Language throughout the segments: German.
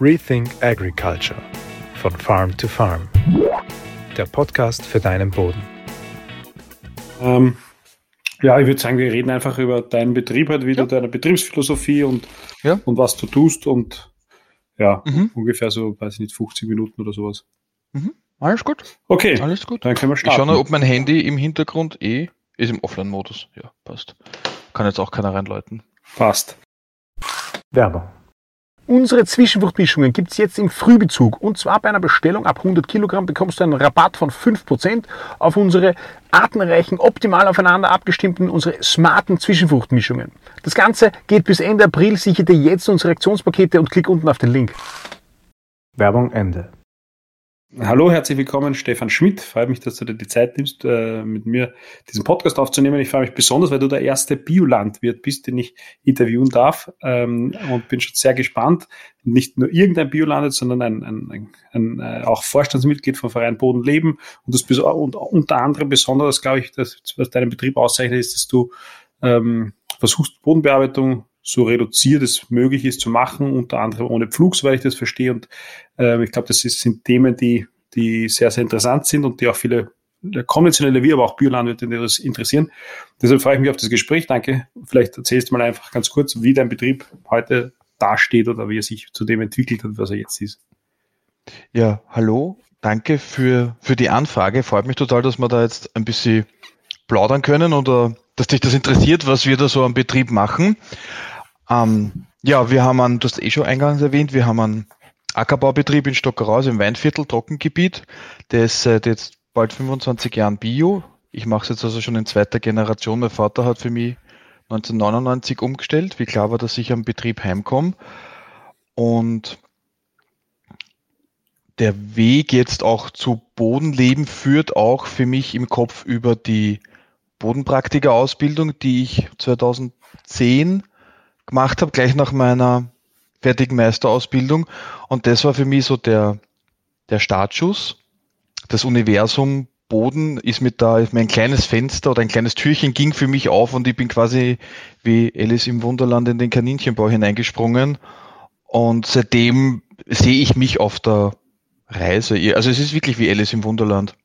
Rethink Agriculture von Farm to Farm. Der Podcast für deinen Boden. Ähm, ja, ich würde sagen, wir reden einfach über deinen Betrieb, halt wieder ja. deine Betriebsphilosophie und, ja. und was du tust und ja, mhm. ungefähr so, weiß ich nicht, 50 Minuten oder sowas. Mhm. Alles gut. Okay. Alles gut. Dann können wir starten. Ich schaue nur, ob mein Handy im Hintergrund eh ist im Offline-Modus. Ja, passt. Kann jetzt auch keiner reinläuten. Passt. Werbung. Unsere Zwischenfruchtmischungen gibt es jetzt im Frühbezug. Und zwar bei einer Bestellung ab 100 Kilogramm bekommst du einen Rabatt von 5% auf unsere artenreichen, optimal aufeinander abgestimmten, unsere smarten Zwischenfruchtmischungen. Das Ganze geht bis Ende April. Sichere dir jetzt unsere Aktionspakete und klick unten auf den Link. Werbung Ende. Hallo, herzlich willkommen, Stefan Schmidt. Freut mich, dass du dir die Zeit nimmst, äh, mit mir diesen Podcast aufzunehmen. Ich freue mich besonders, weil du der erste Biolandwirt bist, den ich interviewen darf ähm, und bin schon sehr gespannt. Nicht nur irgendein Biolandwirt, sondern ein, ein, ein, ein äh, auch Vorstandsmitglied vom Verein Bodenleben. Und das und unter anderem besonders, glaube ich, das, was deinen Betrieb auszeichnet, ist, dass du ähm, versuchst, Bodenbearbeitung so reduziert es möglich ist zu machen, unter anderem ohne Pflug, soweit ich das verstehe. Und äh, ich glaube, das ist, sind Themen, die, die sehr, sehr interessant sind und die auch viele konventionelle wie aber auch Biolandwirte interessieren. Deshalb freue ich mich auf das Gespräch. Danke. Vielleicht erzählst du mal einfach ganz kurz, wie dein Betrieb heute dasteht oder wie er sich zu dem entwickelt hat, was er jetzt ist. Ja, hallo. Danke für, für die Anfrage. Freut mich total, dass wir da jetzt ein bisschen plaudern können oder dass dich das interessiert, was wir da so am Betrieb machen. Ähm, ja, wir haben einen, du hast eh schon eingangs erwähnt, wir haben einen Ackerbaubetrieb in Stockerhaus im Weinviertel, Trockengebiet. Der ist seit jetzt bald 25 Jahren Bio. Ich mache es jetzt also schon in zweiter Generation. Mein Vater hat für mich 1999 umgestellt, wie klar war, dass ich am Betrieb heimkomme. Und der Weg jetzt auch zu Bodenleben führt auch für mich im Kopf über die Bodenpraktiker-Ausbildung, die ich 2010 gemacht habe, gleich nach meiner fertigen Meisterausbildung. Und das war für mich so der, der Startschuss. Das Universum Boden ist mit da, mein kleines Fenster oder ein kleines Türchen ging für mich auf und ich bin quasi wie Alice im Wunderland in den Kaninchenbau hineingesprungen. Und seitdem sehe ich mich auf der Reise. Also es ist wirklich wie Alice im Wunderland.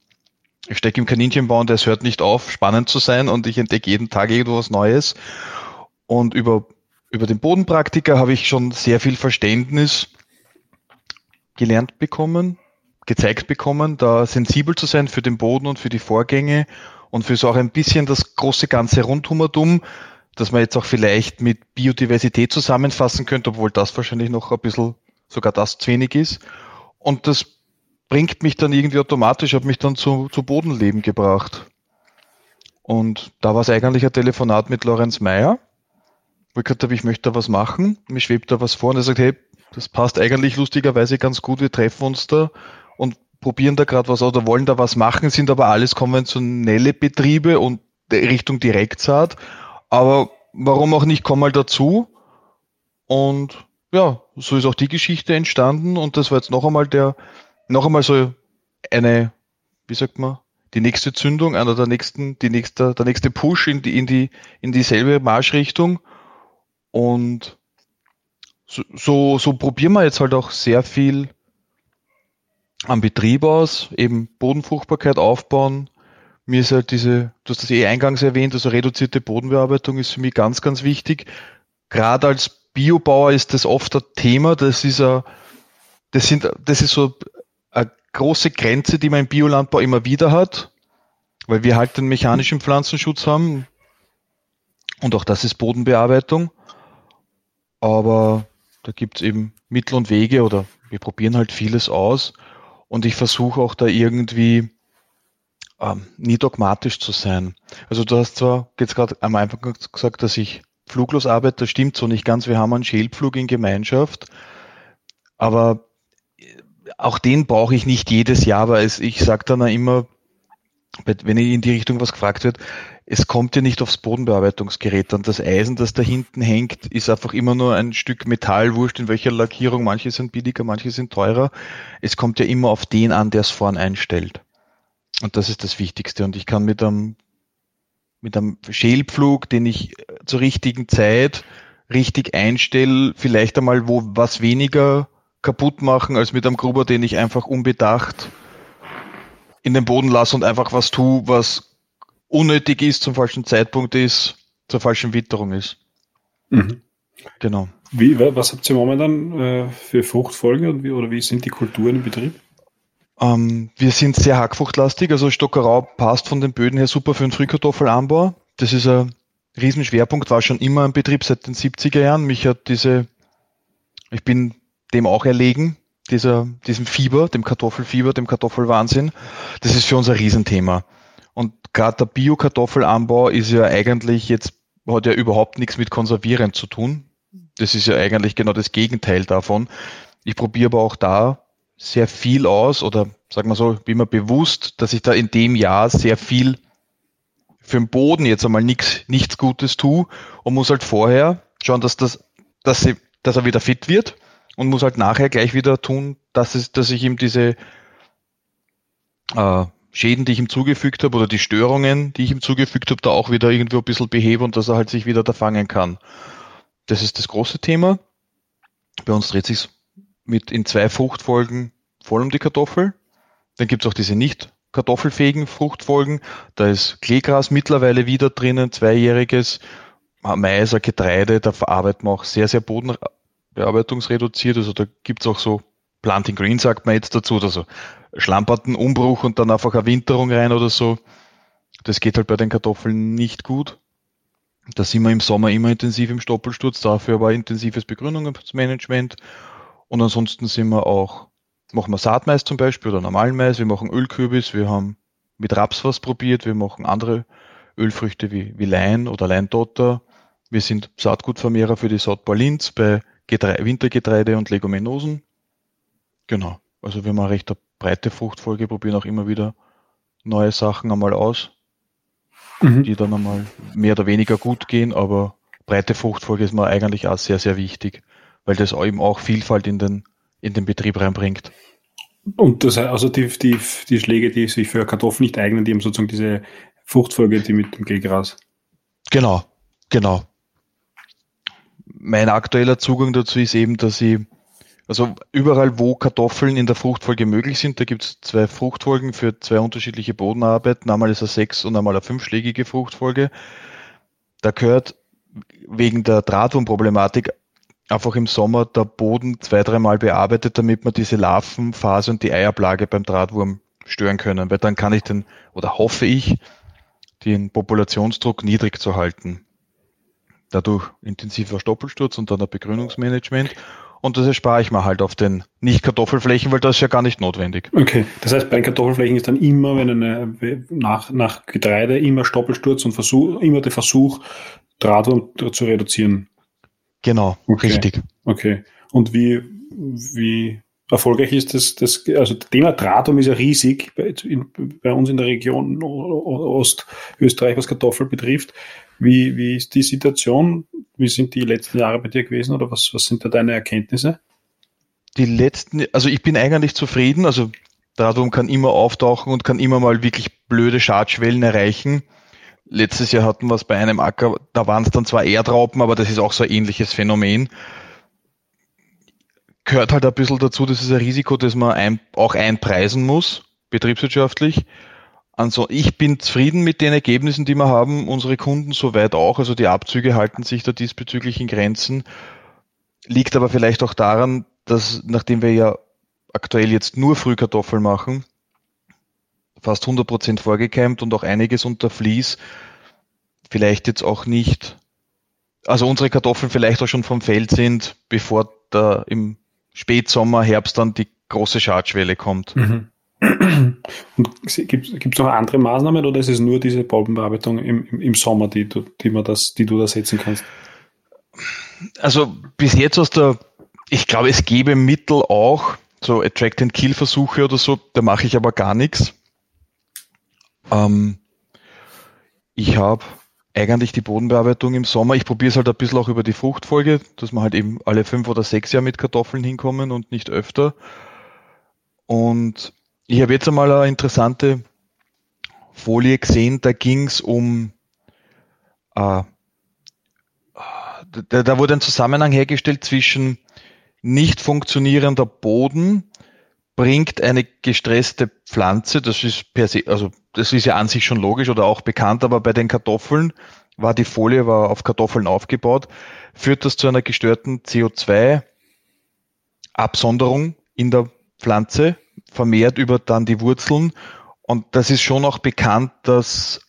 Ich stecke im Kaninchenbau und es hört nicht auf, spannend zu sein und ich entdecke jeden Tag irgendwas Neues. Und über über den Bodenpraktiker habe ich schon sehr viel Verständnis gelernt bekommen, gezeigt bekommen, da sensibel zu sein für den Boden und für die Vorgänge und für so auch ein bisschen das große ganze Rundhumertum, dass man jetzt auch vielleicht mit Biodiversität zusammenfassen könnte, obwohl das wahrscheinlich noch ein bisschen sogar das zu wenig ist. Und das bringt mich dann irgendwie automatisch, hat mich dann zu, zu Bodenleben gebracht. Und da war es eigentlich ein Telefonat mit Lorenz Meyer, wo ich gesagt habe, ich möchte da was machen, mir schwebt da was vor und er sagt, hey, das passt eigentlich lustigerweise ganz gut, wir treffen uns da und probieren da gerade was oder wollen da was machen, sind aber alles konventionelle Betriebe und Richtung Direktsaat. Aber warum auch nicht, komm mal dazu. Und ja, so ist auch die Geschichte entstanden und das war jetzt noch einmal der, noch einmal so eine, wie sagt man, die nächste Zündung, einer der nächsten, die nächste, der nächste Push in die, in die, in dieselbe Marschrichtung. Und so, so, so probieren wir jetzt halt auch sehr viel am Betrieb aus, eben Bodenfruchtbarkeit aufbauen. Mir ist halt diese, du hast das eh eingangs erwähnt, also reduzierte Bodenbearbeitung ist für mich ganz, ganz wichtig. Gerade als Biobauer ist das oft ein Thema, das ist a, das sind, das ist so eine große Grenze, die man im Biolandbau immer wieder hat, weil wir halt den mechanischen Pflanzenschutz haben. Und auch das ist Bodenbearbeitung. Aber da gibt's eben Mittel und Wege oder wir probieren halt vieles aus und ich versuche auch da irgendwie ähm, nie dogmatisch zu sein. Also du hast zwar jetzt gerade am Anfang gesagt, dass ich fluglos arbeite, das stimmt so nicht ganz. Wir haben einen Schälpflug in Gemeinschaft, aber auch den brauche ich nicht jedes Jahr, weil ich sage dann immer, wenn in die Richtung was gefragt wird, es kommt ja nicht aufs Bodenbearbeitungsgerät an. Das Eisen, das da hinten hängt, ist einfach immer nur ein Stück Metall, wurscht in welcher Lackierung. Manche sind billiger, manche sind teurer. Es kommt ja immer auf den an, der es vorn einstellt. Und das ist das Wichtigste. Und ich kann mit einem, mit einem Schälpflug, den ich zur richtigen Zeit richtig einstelle, vielleicht einmal wo was weniger kaputt machen, als mit einem Gruber, den ich einfach unbedacht in den Boden lasse und einfach was tue, was unnötig ist, zum falschen Zeitpunkt ist, zur falschen Witterung ist. Mhm. Genau. Wie, was habt ihr momentan äh, für Fruchtfolge und wie, oder wie sind die Kulturen im Betrieb? Ähm, wir sind sehr hackfruchtlastig, also Stockerau passt von den Böden her super für den Frühkartoffelanbau. Das ist ein Riesenschwerpunkt, war schon immer ein Betrieb seit den 70er Jahren. Mich hat diese, ich bin dem auch erlegen, dieser, diesem Fieber, dem Kartoffelfieber, dem Kartoffelwahnsinn. Das ist für uns ein Riesenthema. Und gerade der Bio-Kartoffelanbau ist ja eigentlich jetzt, hat ja überhaupt nichts mit Konservieren zu tun. Das ist ja eigentlich genau das Gegenteil davon. Ich probiere aber auch da sehr viel aus oder sagen wir so, bin mir bewusst, dass ich da in dem Jahr sehr viel für den Boden jetzt einmal nichts, nichts Gutes tue und muss halt vorher schauen, dass das, dass sie, dass er wieder fit wird und muss halt nachher gleich wieder tun, dass es, dass ich ihm diese äh, Schäden, die ich ihm zugefügt habe oder die Störungen, die ich ihm zugefügt habe, da auch wieder irgendwie ein bisschen behebe und dass er halt sich wieder da fangen kann. Das ist das große Thema. Bei uns dreht sich mit in zwei Fruchtfolgen voll um die Kartoffel. Dann gibt es auch diese nicht kartoffelfähigen Fruchtfolgen. Da ist Kleegras mittlerweile wieder drinnen, zweijähriges. Mais, Getreide, da verarbeiten wir auch sehr, sehr bodenbearbeitungsreduziert. Also da gibt es auch so Planting Green, sagt man jetzt dazu, also schlamperten Umbruch und dann einfach eine Winterung rein oder so. Das geht halt bei den Kartoffeln nicht gut. Da sind wir im Sommer immer intensiv im Stoppelsturz, dafür aber intensives Begrünungsmanagement. Und ansonsten sind wir auch, machen wir Saatmais zum Beispiel oder normalen Mais, wir machen Ölkürbis, wir haben mit Raps was probiert, wir machen andere Ölfrüchte wie, wie Lein oder Leindotter. Wir sind Saatgutvermehrer für die Saatbau Linz bei Getre Wintergetreide und Leguminosen. Genau. Also wir haben eine recht breite Fruchtfolge, probieren auch immer wieder neue Sachen einmal aus, mhm. die dann einmal mehr oder weniger gut gehen, aber breite Fruchtfolge ist mir eigentlich auch sehr, sehr wichtig weil das eben auch Vielfalt in den, in den Betrieb reinbringt. Und das heißt, also die, die, die Schläge, die sich für Kartoffeln nicht eignen, die haben sozusagen diese Fruchtfolge, die mit dem Gehgras. Genau, genau. Mein aktueller Zugang dazu ist eben, dass ich, also überall, wo Kartoffeln in der Fruchtfolge möglich sind, da gibt es zwei Fruchtfolgen für zwei unterschiedliche Bodenarbeiten. Einmal ist eine sechs- und einmal eine fünfschlägige Fruchtfolge. Da gehört wegen der Drahtwurmproblematik einfach im Sommer der Boden zwei, dreimal bearbeitet, damit man diese Larvenphase und die Eierplage beim Drahtwurm stören können, weil dann kann ich den, oder hoffe ich, den Populationsdruck niedrig zu halten. Dadurch intensiver Stoppelsturz und dann ein Begrünungsmanagement. Und das erspare ich mir halt auf den Nicht-Kartoffelflächen, weil das ist ja gar nicht notwendig. Okay, das heißt, bei den Kartoffelflächen ist dann immer, wenn eine, nach, nach Getreide immer Stoppelsturz und Versuch, immer der Versuch, Drahtwurm zu reduzieren. Genau, okay. richtig. Okay. Und wie, wie erfolgreich ist das, das also das Thema Drahtum ist ja riesig bei, in, bei uns in der Region Ostösterreich, was Kartoffel betrifft. Wie, wie ist die Situation? Wie sind die letzten Jahre bei dir gewesen oder was, was sind da deine Erkenntnisse? Die letzten, also ich bin eigentlich zufrieden, also Drahtum kann immer auftauchen und kann immer mal wirklich blöde Schadschwellen erreichen. Letztes Jahr hatten wir es bei einem Acker, da waren es dann zwar Erdraupen, aber das ist auch so ein ähnliches Phänomen. Gehört halt ein bisschen dazu, das ist ein Risiko, das man ein, auch einpreisen muss, betriebswirtschaftlich. Also ich bin zufrieden mit den Ergebnissen, die wir haben, unsere Kunden soweit auch, also die Abzüge halten sich da diesbezüglich in Grenzen. Liegt aber vielleicht auch daran, dass nachdem wir ja aktuell jetzt nur Frühkartoffeln machen, fast 100 Prozent vorgekeimt und auch einiges unter Vlies. Vielleicht jetzt auch nicht, also unsere Kartoffeln vielleicht auch schon vom Feld sind, bevor da im Spätsommer, Herbst dann die große Schadschwelle kommt. Mhm. Und gibt es noch andere Maßnahmen oder ist es nur diese Pollenbearbeitung im, im, im Sommer, die du, die, man das, die du da setzen kannst? Also bis jetzt aus der, ich glaube, es gäbe Mittel auch, so Attract and Kill Versuche oder so, da mache ich aber gar nichts. Ähm, ich habe eigentlich die Bodenbearbeitung im Sommer. Ich probiere es halt ein bisschen auch über die Fruchtfolge, dass wir halt eben alle fünf oder sechs Jahre mit Kartoffeln hinkommen und nicht öfter. Und ich habe jetzt einmal eine interessante Folie gesehen, da ging es um, äh, da, da wurde ein Zusammenhang hergestellt zwischen nicht funktionierender Boden bringt eine gestresste Pflanze, das ist per se, also das ist ja an sich schon logisch oder auch bekannt, aber bei den Kartoffeln war die Folie war auf Kartoffeln aufgebaut, führt das zu einer gestörten CO2-Absonderung in der Pflanze, vermehrt über dann die Wurzeln. Und das ist schon auch bekannt, dass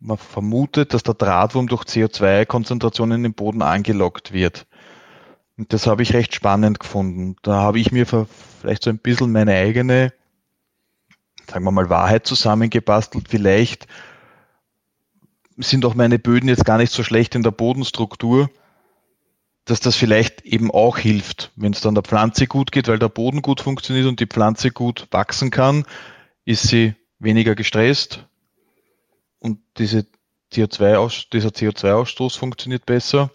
man vermutet, dass der Drahtwurm durch CO2-Konzentrationen im Boden angelockt wird. Und das habe ich recht spannend gefunden. Da habe ich mir vielleicht so ein bisschen meine eigene, sagen wir mal, Wahrheit zusammengebastelt. Vielleicht sind auch meine Böden jetzt gar nicht so schlecht in der Bodenstruktur, dass das vielleicht eben auch hilft, wenn es dann der Pflanze gut geht, weil der Boden gut funktioniert und die Pflanze gut wachsen kann, ist sie weniger gestresst und diese CO2 dieser CO2-Ausstoß funktioniert besser.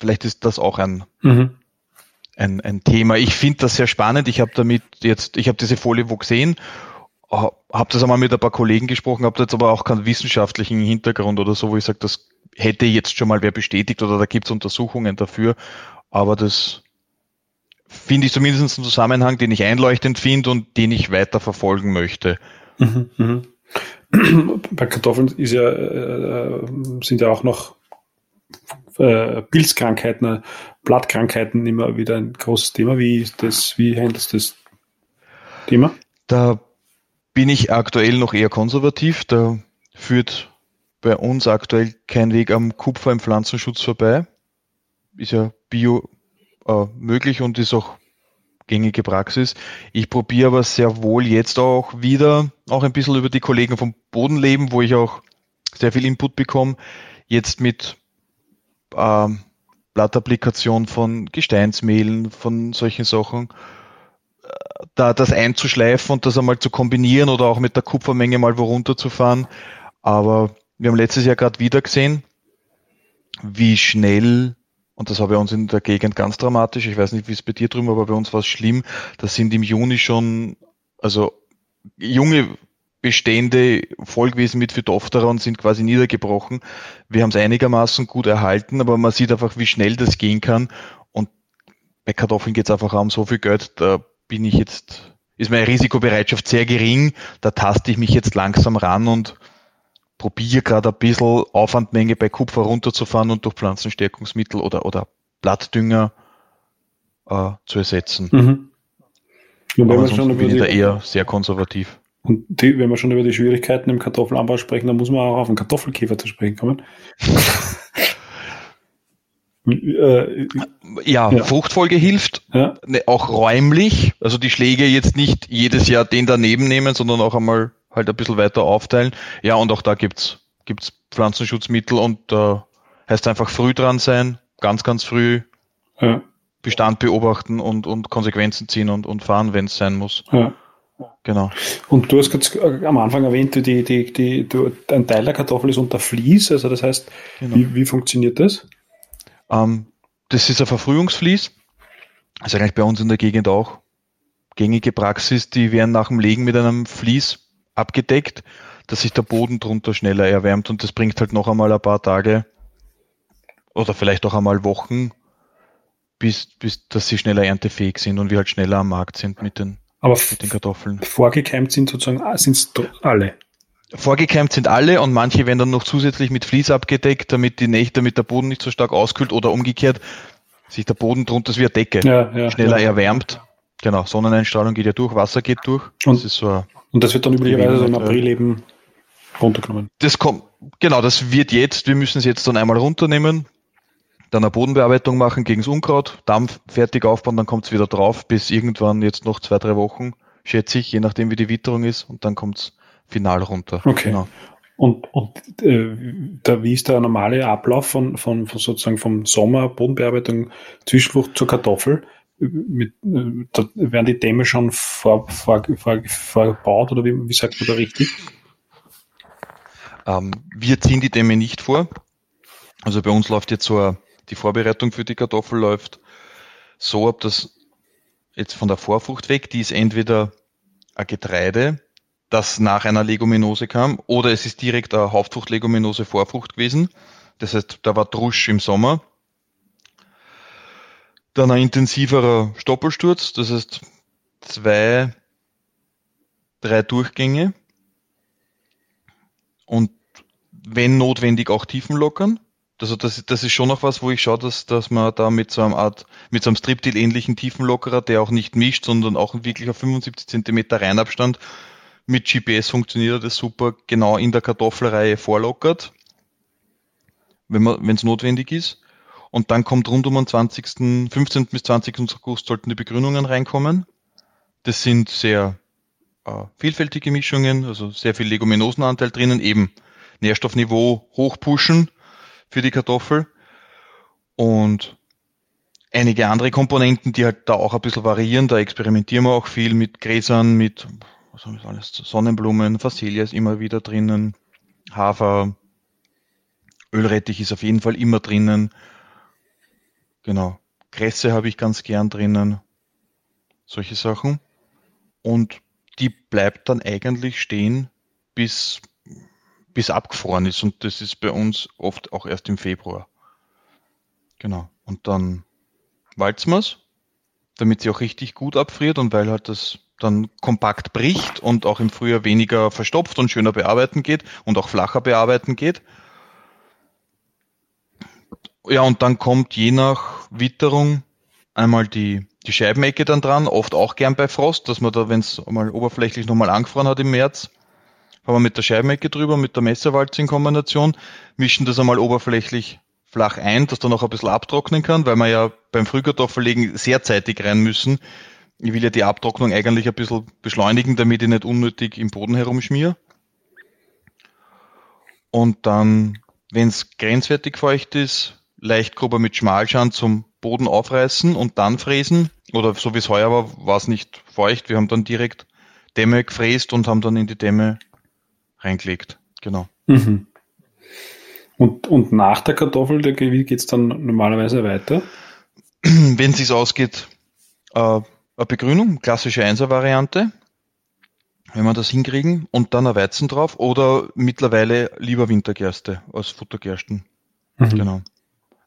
Vielleicht ist das auch ein, mhm. ein, ein Thema. Ich finde das sehr spannend. Ich habe damit jetzt, ich habe diese Folie wo gesehen habe das einmal mit ein paar Kollegen gesprochen, habe jetzt aber auch keinen wissenschaftlichen Hintergrund oder so, wo ich sage, das hätte jetzt schon mal wer bestätigt oder da gibt es Untersuchungen dafür. Aber das finde ich zumindest einen Zusammenhang, den ich einleuchtend finde und den ich weiter verfolgen möchte. Mhm, mh. Bei Kartoffeln ja, äh, sind ja auch noch äh, Pilzkrankheiten, Blattkrankheiten immer wieder ein großes Thema. Wie das, wie handelst du das Thema? Da bin ich aktuell noch eher konservativ. Da führt bei uns aktuell kein Weg am Kupfer im Pflanzenschutz vorbei. Ist ja bio äh, möglich und ist auch gängige Praxis. Ich probiere aber sehr wohl jetzt auch wieder, auch ein bisschen über die Kollegen vom Bodenleben, wo ich auch sehr viel Input bekomme, jetzt mit äh, Blattapplikation von Gesteinsmehlen, von solchen Sachen da das einzuschleifen und das einmal zu kombinieren oder auch mit der Kupfermenge mal wo runterzufahren. Aber wir haben letztes Jahr gerade wieder gesehen, wie schnell, und das habe ich uns in der Gegend ganz dramatisch, ich weiß nicht, wie es bei dir drüben, aber bei uns war es schlimm, das sind im Juni schon, also junge Bestände voll gewesen mit Phytophthora und sind quasi niedergebrochen. Wir haben es einigermaßen gut erhalten, aber man sieht einfach, wie schnell das gehen kann. Und bei Kartoffeln geht es einfach um so viel Geld, da bin ich jetzt, ist meine Risikobereitschaft sehr gering. Da taste ich mich jetzt langsam ran und probiere gerade ein bisschen Aufwandmenge bei Kupfer runterzufahren und durch Pflanzenstärkungsmittel oder, oder Blattdünger äh, zu ersetzen. Mhm. Und wenn wir schon bin ich da eher sehr konservativ. Und die, wenn wir schon über die Schwierigkeiten im Kartoffelanbau sprechen, dann muss man auch auf den Kartoffelkäfer zu sprechen kommen. Äh, ja, ja, Fruchtfolge hilft, ja. Ne, auch räumlich, also die Schläge jetzt nicht jedes Jahr den daneben nehmen, sondern auch einmal halt ein bisschen weiter aufteilen. Ja, und auch da gibt's gibt's Pflanzenschutzmittel und äh, heißt einfach früh dran sein, ganz, ganz früh ja. Bestand beobachten und, und Konsequenzen ziehen und, und fahren, wenn es sein muss. Ja. Genau. Und du hast gerade am Anfang erwähnt, die, die, die, du, ein Teil der Kartoffel ist unter Vlies, also das heißt, genau. wie, wie funktioniert das? Ähm, das ist ein Verfrühungsvlies. Das ist eigentlich bei uns in der Gegend auch gängige Praxis. Die werden nach dem Legen mit einem Vlies abgedeckt, dass sich der Boden drunter schneller erwärmt und das bringt halt noch einmal ein paar Tage oder vielleicht auch einmal Wochen, bis, bis dass sie schneller erntefähig sind und wir halt schneller am Markt sind mit den, Aber mit den Kartoffeln. Vorgekeimt sind sozusagen sind alle. Vorgekeimt sind alle und manche werden dann noch zusätzlich mit Vlies abgedeckt, damit die Nächte, damit der Boden nicht so stark auskühlt oder umgekehrt sich der Boden drunter, das wie eine Decke, ja, ja, schneller ja. erwärmt. Genau, Sonneneinstrahlung geht ja durch, Wasser geht durch. Und das, so und das wird dann üblicherweise so im April eben runtergenommen. Das kommt, genau, das wird jetzt, wir müssen es jetzt dann einmal runternehmen, dann eine Bodenbearbeitung machen gegen das Unkraut, Dampf fertig aufbauen, dann kommt es wieder drauf, bis irgendwann jetzt noch zwei, drei Wochen, schätze ich, je nachdem wie die Witterung ist, und dann kommt es final runter. Okay. Genau. Und, und äh, da, wie ist der normale Ablauf von, von, von sozusagen vom Sommer, Bodenbearbeitung, Zwischenfrucht zur Kartoffel? Mit, äh, da werden die Dämme schon vor, vor, vor, vorgebaut oder wie, wie sagt man da richtig? Ähm, wir ziehen die Dämme nicht vor. Also bei uns läuft jetzt so die Vorbereitung für die Kartoffel läuft so ab, dass jetzt von der Vorfrucht weg, die ist entweder ein Getreide, das nach einer Leguminose kam, oder es ist direkt eine Hauptfrucht-Leguminose Vorfrucht gewesen. Das heißt, da war Drusch im Sommer. Dann ein intensiverer Stoppelsturz, das heißt zwei, drei Durchgänge und wenn notwendig auch Tiefen lockern. Also das, das ist schon noch was, wo ich schaue, dass, dass man da mit so einem Art, mit so einem Striptil ähnlichen Tiefenlockerer, der auch nicht mischt, sondern auch wirklich auf 75 Zentimeter Reinabstand mit GPS funktioniert das super, genau in der Kartoffelreihe vorlockert, wenn es notwendig ist. Und dann kommt rund um den 20., 15. bis 20. August sollten die Begrünungen reinkommen. Das sind sehr äh, vielfältige Mischungen, also sehr viel Leguminosenanteil drinnen, eben Nährstoffniveau hochpushen für die Kartoffel und einige andere Komponenten, die halt da auch ein bisschen variieren. Da experimentieren wir auch viel mit Gräsern, mit was haben wir alles, Sonnenblumen, Facelia ist immer wieder drinnen, Hafer, Ölrettich ist auf jeden Fall immer drinnen. Genau. Kresse habe ich ganz gern drinnen. Solche Sachen. Und die bleibt dann eigentlich stehen, bis bis abgefroren ist. Und das ist bei uns oft auch erst im Februar. Genau. Und dann walzen wir es, damit sie auch richtig gut abfriert und weil halt das dann kompakt bricht und auch im Frühjahr weniger verstopft und schöner bearbeiten geht und auch flacher bearbeiten geht. Ja, und dann kommt je nach Witterung einmal die, die Scheibenecke dann dran, oft auch gern bei Frost, dass man da, wenn es mal oberflächlich nochmal angefroren hat im März, haben wir mit der Scheibenecke drüber, mit der Messerwalze in Kombination, mischen das einmal oberflächlich flach ein, dass dann noch ein bisschen abtrocknen kann, weil wir ja beim Frühkartoffellegen sehr zeitig rein müssen. Ich will ja die Abtrocknung eigentlich ein bisschen beschleunigen, damit ich nicht unnötig im Boden herumschmier. Und dann, wenn es grenzwertig feucht ist, leicht grober mit Schmalschand zum Boden aufreißen und dann fräsen. Oder so wie es heuer war, war es nicht feucht. Wir haben dann direkt Dämme gefräst und haben dann in die Dämme reingelegt. Genau. Mhm. Und, und nach der Kartoffel, wie geht es dann normalerweise weiter? Wenn es sich ausgeht, äh, eine Begrünung, klassische Einser-Variante, wenn wir das hinkriegen, und dann ein Weizen drauf oder mittlerweile lieber Wintergerste als Futtergersten. Mhm. Genau.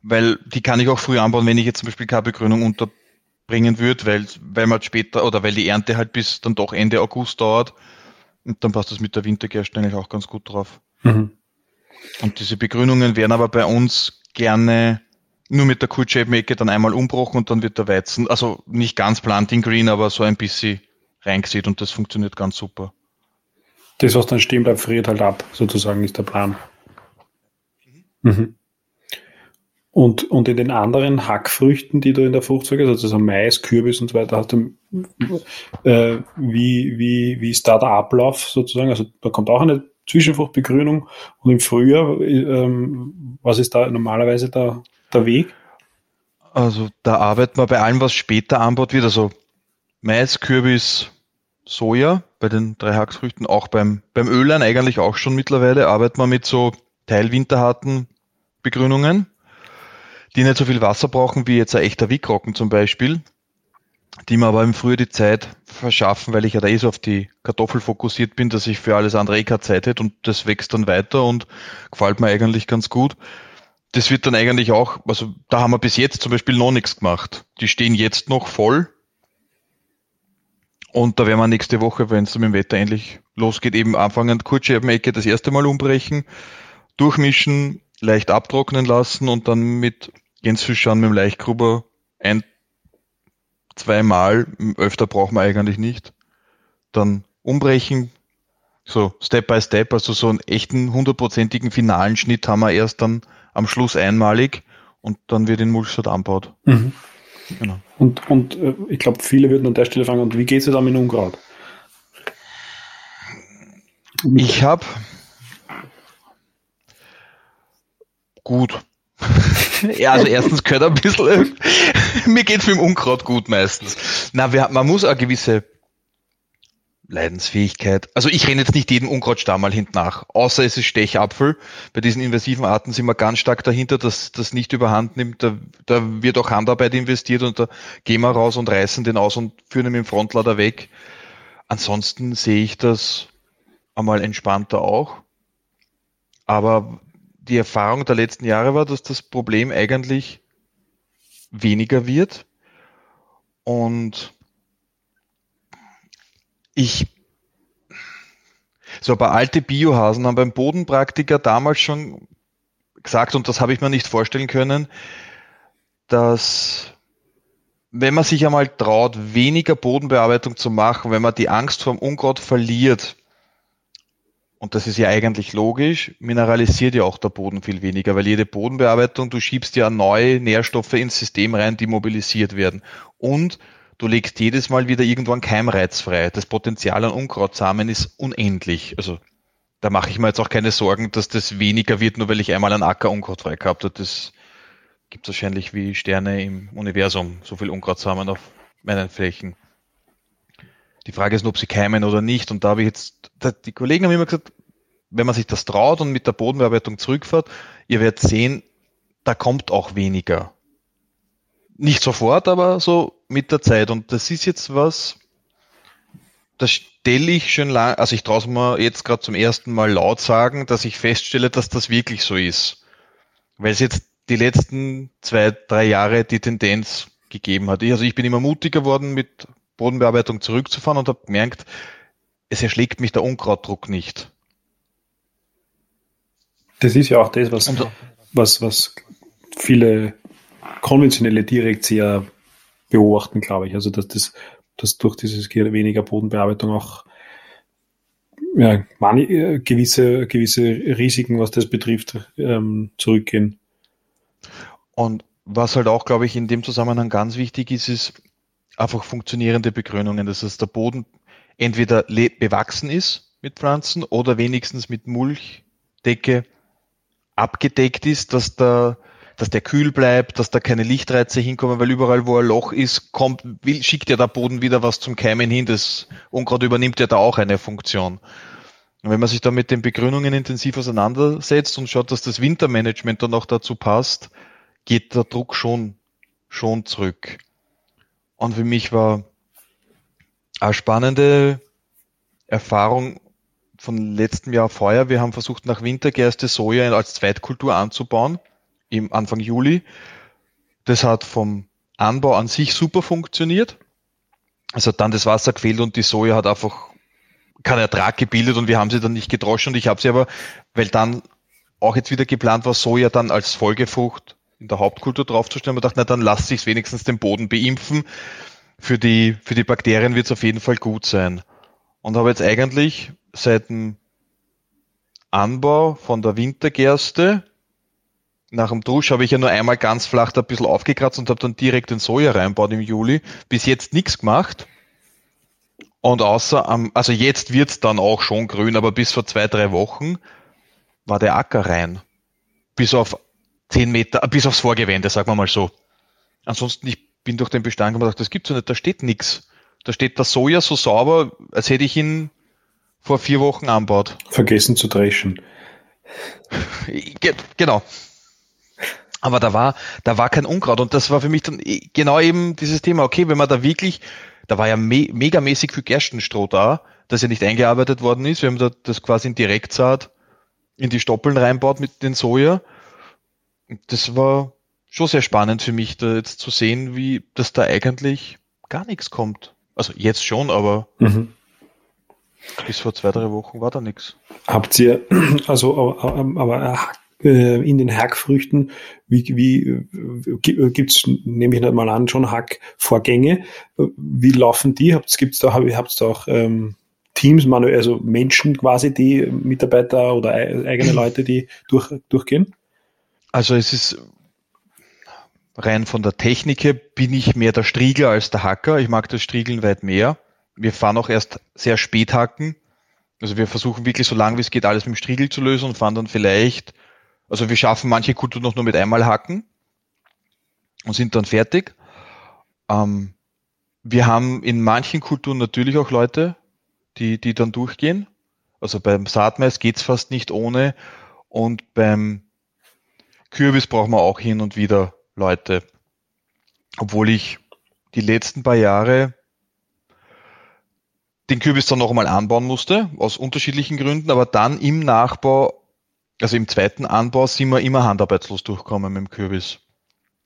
Weil die kann ich auch früh anbauen, wenn ich jetzt zum Beispiel keine Begrünung unterbringen würde, weil, weil man später oder weil die Ernte halt bis dann doch Ende August dauert und dann passt das mit der Wintergerste eigentlich auch ganz gut drauf. Mhm. Und diese Begrünungen werden aber bei uns gerne nur mit der Q-Shape-Ecke dann einmal umbrochen und dann wird der Weizen, also nicht ganz Planting Green, aber so ein bisschen reingesät und das funktioniert ganz super. Das, was dann stehen bleibt, friert halt ab, sozusagen, ist der Plan. Mhm. Mhm. Und, und in den anderen Hackfrüchten, die du in der Fruchtzeug hast, also so Mais, Kürbis und so weiter, hast du, äh, wie, wie, wie ist da der Ablauf sozusagen? Also da kommt auch eine Zwischenfruchtbegrünung und im Frühjahr, ähm, was ist da normalerweise der, der Weg? Also da arbeiten wir bei allem, was später anbaut wird, also Mais, Kürbis, Soja, bei den drei Hackfrüchten, auch beim, beim Ölein eigentlich auch schon mittlerweile, arbeiten wir mit so teilwinterharten Begrünungen die nicht so viel Wasser brauchen wie jetzt ein echter Wickrocken zum Beispiel, die mir aber im Frühjahr die Zeit verschaffen, weil ich ja da eh so auf die Kartoffel fokussiert bin, dass ich für alles andere eh keine Zeit hätte und das wächst dann weiter und gefällt mir eigentlich ganz gut. Das wird dann eigentlich auch, also da haben wir bis jetzt zum Beispiel noch nichts gemacht. Die stehen jetzt noch voll. Und da werden wir nächste Woche, wenn es mit dem Wetter endlich losgeht, eben anfangen, Kurzscheibenecke das erste Mal umbrechen, durchmischen, leicht abtrocknen lassen und dann mit Jens Fischer mit dem Leichtgruber ein, zweimal, öfter brauchen wir eigentlich nicht. Dann umbrechen, so Step by Step, also so einen echten hundertprozentigen finalen Schnitt haben wir erst dann am Schluss einmalig und dann wird in Mulchstadt anbaut. Mhm. Genau. Und, und äh, ich glaube, viele würden an der Stelle fragen, und wie geht es da mit Unkraut? Ich habe gut. ja, also erstens gehört ein bisschen, mir geht's mit dem Unkraut gut meistens. Na, wir, man muss eine gewisse Leidensfähigkeit. Also ich renne jetzt nicht jeden Unkrautstamm mal hinten nach, außer es ist Stechapfel. Bei diesen invasiven Arten sind wir ganz stark dahinter, dass das nicht überhand nimmt. Da, da wird auch Handarbeit investiert und da gehen wir raus und reißen den aus und führen ihn mit dem Frontlader weg. Ansonsten sehe ich das einmal entspannter auch. Aber die Erfahrung der letzten Jahre war, dass das Problem eigentlich weniger wird. Und ich, so ein paar alte Biohasen haben beim Bodenpraktiker damals schon gesagt, und das habe ich mir nicht vorstellen können, dass wenn man sich einmal traut, weniger Bodenbearbeitung zu machen, wenn man die Angst vor dem Unkraut verliert, und das ist ja eigentlich logisch, mineralisiert ja auch der Boden viel weniger, weil jede Bodenbearbeitung, du schiebst ja neue Nährstoffe ins System rein, die mobilisiert werden. Und du legst jedes Mal wieder irgendwann Keimreiz frei. Das Potenzial an Unkrautsamen ist unendlich. Also da mache ich mir jetzt auch keine Sorgen, dass das weniger wird, nur weil ich einmal einen Acker Unkraut frei gehabt habe. Das gibt wahrscheinlich wie Sterne im Universum, so viel Unkrautsamen auf meinen Flächen. Die Frage ist nur, ob sie keimen oder nicht. Und da habe ich jetzt, die Kollegen haben immer gesagt, wenn man sich das traut und mit der Bodenbearbeitung zurückfährt, ihr werdet sehen, da kommt auch weniger. Nicht sofort, aber so mit der Zeit. Und das ist jetzt was, das stelle ich schon lang, also ich traue es mir jetzt gerade zum ersten Mal laut sagen, dass ich feststelle, dass das wirklich so ist. Weil es jetzt die letzten zwei, drei Jahre die Tendenz gegeben hat. Also ich bin immer mutiger geworden, mit Bodenbearbeitung zurückzufahren und habe gemerkt, es erschlägt mich der Unkrautdruck nicht. Das ist ja auch das, was, was, was viele konventionelle Direktseher beobachten, glaube ich. Also dass das dass durch dieses weniger Bodenbearbeitung auch ja, gewisse, gewisse Risiken, was das betrifft, ähm, zurückgehen. Und was halt auch, glaube ich, in dem Zusammenhang ganz wichtig ist, ist einfach funktionierende Begrünungen. Das heißt, der Boden entweder bewachsen ist mit Pflanzen oder wenigstens mit Mulchdecke abgedeckt ist, dass der, dass der kühl bleibt, dass da keine Lichtreize hinkommen, weil überall, wo ein Loch ist, kommt, will, schickt ja der Boden wieder was zum Keimen hin. Das Unkraut übernimmt ja da auch eine Funktion. Und wenn man sich da mit den Begrünungen intensiv auseinandersetzt und schaut, dass das Wintermanagement dann auch dazu passt, geht der Druck schon, schon zurück. Und für mich war eine spannende Erfahrung von letztem Jahr Feuer. Wir haben versucht, nach Wintergerste Soja als Zweitkultur anzubauen, im Anfang Juli. Das hat vom Anbau an sich super funktioniert. Es hat dann das Wasser gefehlt und die Soja hat einfach keinen Ertrag gebildet und wir haben sie dann nicht gedroschen und ich habe sie aber, weil dann auch jetzt wieder geplant war, Soja dann als Folgefrucht in der Hauptkultur draufzustellen, und dachte, na dann lass sich wenigstens den Boden beimpfen. Für die, für die Bakterien wird es auf jeden Fall gut sein. Und habe jetzt eigentlich seit dem Anbau von der Wintergerste, nach dem Dusch habe ich ja nur einmal ganz flach da ein bisschen aufgekratzt und habe dann direkt den Soja reinbaut im Juli. Bis jetzt nichts gemacht. Und außer am, also jetzt wird's dann auch schon grün, aber bis vor zwei, drei Wochen war der Acker rein. Bis auf zehn Meter, bis aufs Vorgewände, sagen wir mal so. Ansonsten, ich bin durch den Bestand gedacht, das gibt's ja nicht, da steht nichts. Da steht der Soja so sauber, als hätte ich ihn vor vier Wochen anbaut. Vergessen zu dreschen. Genau. Aber da war, da war kein Unkraut und das war für mich dann genau eben dieses Thema, okay, wenn man da wirklich, da war ja me megamäßig viel Gerstenstroh da, das ja nicht eingearbeitet worden ist. Wir haben da das quasi in Direktsaat in die Stoppeln reinbaut mit den Soja. Das war schon sehr spannend für mich, da jetzt zu sehen, wie das da eigentlich gar nichts kommt. Also jetzt schon, aber mhm. Bis vor zwei, drei Wochen war da nichts. Habt ihr, also, aber äh, in den Hackfrüchten, wie, wie gibt's, nehme ich nicht mal an, schon Hackvorgänge? Wie laufen die? Habt, gibt's da, habt's da auch ähm, Teams, also Menschen quasi, die Mitarbeiter oder eigene Leute, die durch, durchgehen? Also es ist rein von der Technik her bin ich mehr der Striegler als der Hacker. Ich mag das Striegeln weit mehr wir fahren auch erst sehr spät hacken. Also wir versuchen wirklich so lange wie es geht alles mit dem Striegel zu lösen und fahren dann vielleicht, also wir schaffen manche Kulturen noch nur mit einmal hacken und sind dann fertig. Ähm, wir haben in manchen Kulturen natürlich auch Leute, die, die dann durchgehen. Also beim Saatmais geht's fast nicht ohne und beim Kürbis brauchen wir auch hin und wieder Leute. Obwohl ich die letzten paar Jahre den Kürbis dann noch einmal anbauen musste, aus unterschiedlichen Gründen, aber dann im Nachbau, also im zweiten Anbau, sind wir immer handarbeitslos durchgekommen mit dem Kürbis.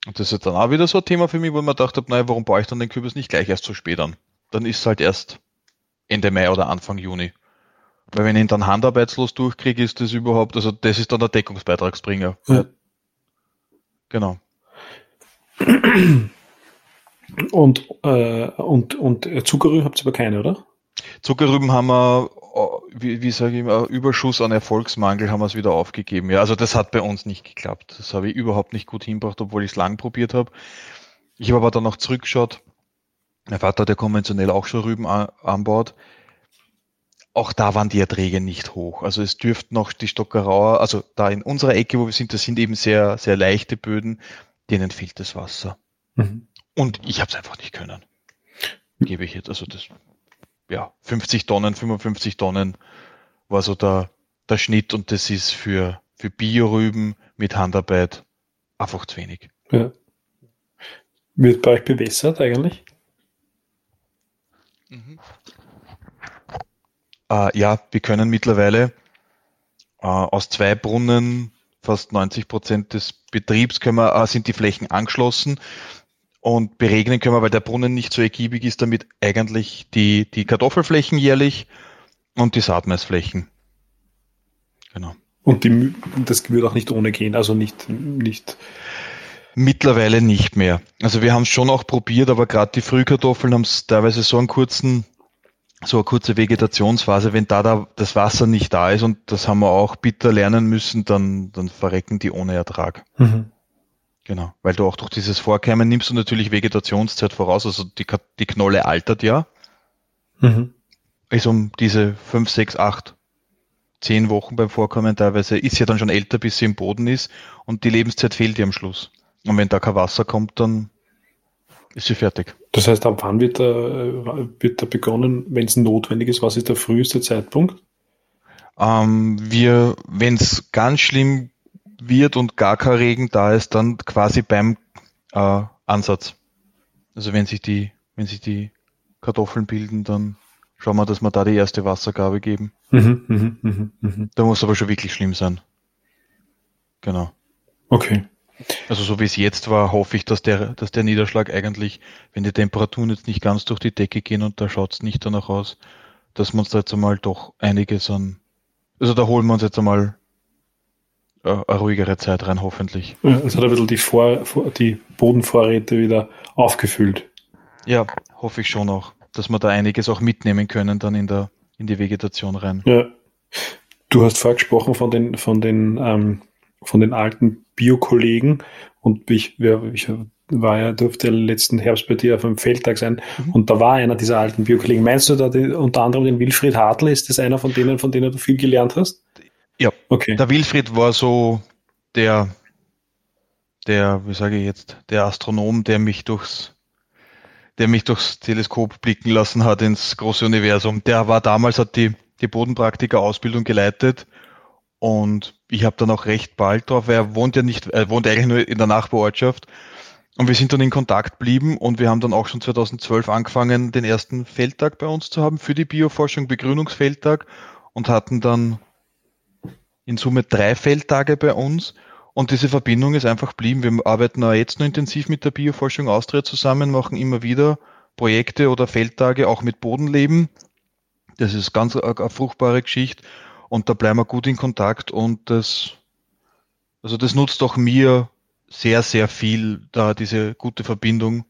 Und das ist dann auch wieder so ein Thema für mich, wo man dachte, naja, warum baue ich dann den Kürbis nicht gleich erst so spät an? Dann ist es halt erst Ende Mai oder Anfang Juni. Weil wenn ich ihn dann handarbeitslos durchkriege, ist das überhaupt, also das ist dann der Deckungsbeitragsbringer. Ja. Genau. Und, äh, und, und Zuckerrüben habt ihr aber keine, oder? Zuckerrüben haben wir, äh, wie, wie sage ich immer, Überschuss an Erfolgsmangel haben wir es wieder aufgegeben. Ja, also das hat bei uns nicht geklappt. Das habe ich überhaupt nicht gut hinbracht, obwohl ich es lang probiert habe. Ich habe aber dann noch zurückgeschaut. Mein Vater ja konventionell auch schon Rüben anbaut. Auch da waren die Erträge nicht hoch. Also es dürfte noch die Stockerauer, also da in unserer Ecke, wo wir sind, das sind eben sehr, sehr leichte Böden, denen fehlt das Wasser. Mhm. Und ich habe es einfach nicht können. Gebe ich jetzt. Also das, ja, 50 Tonnen, 55 Tonnen war so der, der Schnitt und das ist für, für Biorüben mit Handarbeit einfach zu wenig. Ja. Wird bei euch bewässert eigentlich? Mhm. Äh, ja, wir können mittlerweile äh, aus zwei Brunnen fast 90 Prozent des Betriebs können wir, äh, sind die Flächen angeschlossen und beregnen können wir, weil der Brunnen nicht so ergiebig ist, damit eigentlich die, die Kartoffelflächen jährlich und die Saatmaisflächen. Genau. Und die, das würde auch nicht ohne gehen, also nicht, nicht. Mittlerweile nicht mehr. Also wir haben es schon auch probiert, aber gerade die Frühkartoffeln haben es teilweise so einen kurzen, so eine kurze Vegetationsphase, wenn da, da das Wasser nicht da ist und das haben wir auch bitter lernen müssen, dann, dann verrecken die ohne Ertrag. Mhm. Genau, weil du auch durch dieses Vorkeimen nimmst du natürlich Vegetationszeit voraus, also die, die Knolle altert ja. Mhm. Ist um diese fünf, sechs, acht, zehn Wochen beim Vorkommen teilweise, ist ja dann schon älter, bis sie im Boden ist und die Lebenszeit fehlt ihr am Schluss. Und wenn da kein Wasser kommt, dann ist sie fertig. Das heißt, ab wann wird da, wird da begonnen, wenn es notwendig ist? Was ist der früheste Zeitpunkt? Ähm, wir, wenn es ganz schlimm wird und gar kein Regen da ist, dann quasi beim äh, Ansatz. Also wenn sich die, wenn sich die Kartoffeln bilden, dann schauen wir, dass wir da die erste Wassergabe geben. Mhm, mh, mh, mh. Da muss aber schon wirklich schlimm sein. Genau. Okay. Also so wie es jetzt war, hoffe ich, dass der, dass der Niederschlag eigentlich, wenn die Temperaturen jetzt nicht ganz durch die Decke gehen und da schaut es nicht danach aus, dass wir uns da jetzt einmal doch einiges an, also da holen wir uns jetzt einmal äh, eine ruhigere Zeit rein, hoffentlich. Ja, es hat ein bisschen die, Vor die Bodenvorräte wieder aufgefüllt. Ja, hoffe ich schon auch, dass wir da einiges auch mitnehmen können dann in, der, in die Vegetation rein. Ja. Du hast vorgesprochen von den, von den, ähm, von den alten Bio-Kollegen und ich, ich war ja, durfte letzten Herbst bei dir auf einem Feldtag sein mhm. und da war einer dieser alten Bio-Kollegen. Meinst du da die, unter anderem den Wilfried Hartl? Ist das einer von denen, von denen du viel gelernt hast? Ja, okay. Der Wilfried war so der, der, wie sage ich jetzt, der Astronom, der mich durchs, der mich durchs Teleskop blicken lassen hat ins große Universum. Der war damals, hat die, die Bodenpraktiker-Ausbildung geleitet und ich habe dann auch recht bald drauf, weil er wohnt ja nicht, er wohnt eigentlich nur in der Nachbarortschaft. Und wir sind dann in Kontakt blieben und wir haben dann auch schon 2012 angefangen, den ersten Feldtag bei uns zu haben für die Bioforschung, Begrünungsfeldtag und hatten dann in Summe drei Feldtage bei uns und diese Verbindung ist einfach blieben. Wir arbeiten auch jetzt noch intensiv mit der Bioforschung Austria zusammen, machen immer wieder Projekte oder Feldtage auch mit Bodenleben. Das ist ganz eine, eine fruchtbare Geschichte und da bleiben wir gut in Kontakt und das, also das nutzt auch mir sehr, sehr viel, da diese gute Verbindung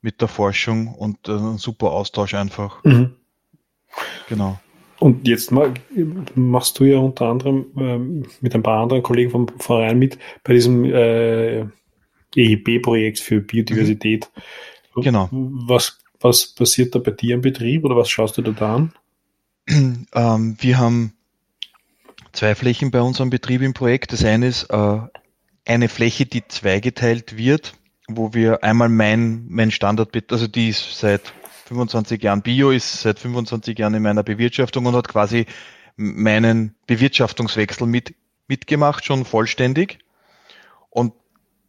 mit der Forschung und äh, ein super Austausch einfach. Mhm. Genau. Und jetzt machst du ja unter anderem ähm, mit ein paar anderen Kollegen vom Verein mit bei diesem äh, EIB-Projekt für Biodiversität. Genau. Was, was passiert da bei dir im Betrieb oder was schaust du da, da an? Ähm, wir haben zwei Flächen bei unserem Betrieb im Projekt. Das eine ist äh, eine Fläche, die zweigeteilt wird, wo wir einmal mein, mein Standard, also die ist seit 25 Jahren Bio, ist seit 25 Jahren in meiner Bewirtschaftung und hat quasi meinen Bewirtschaftungswechsel mit, mitgemacht, schon vollständig. Und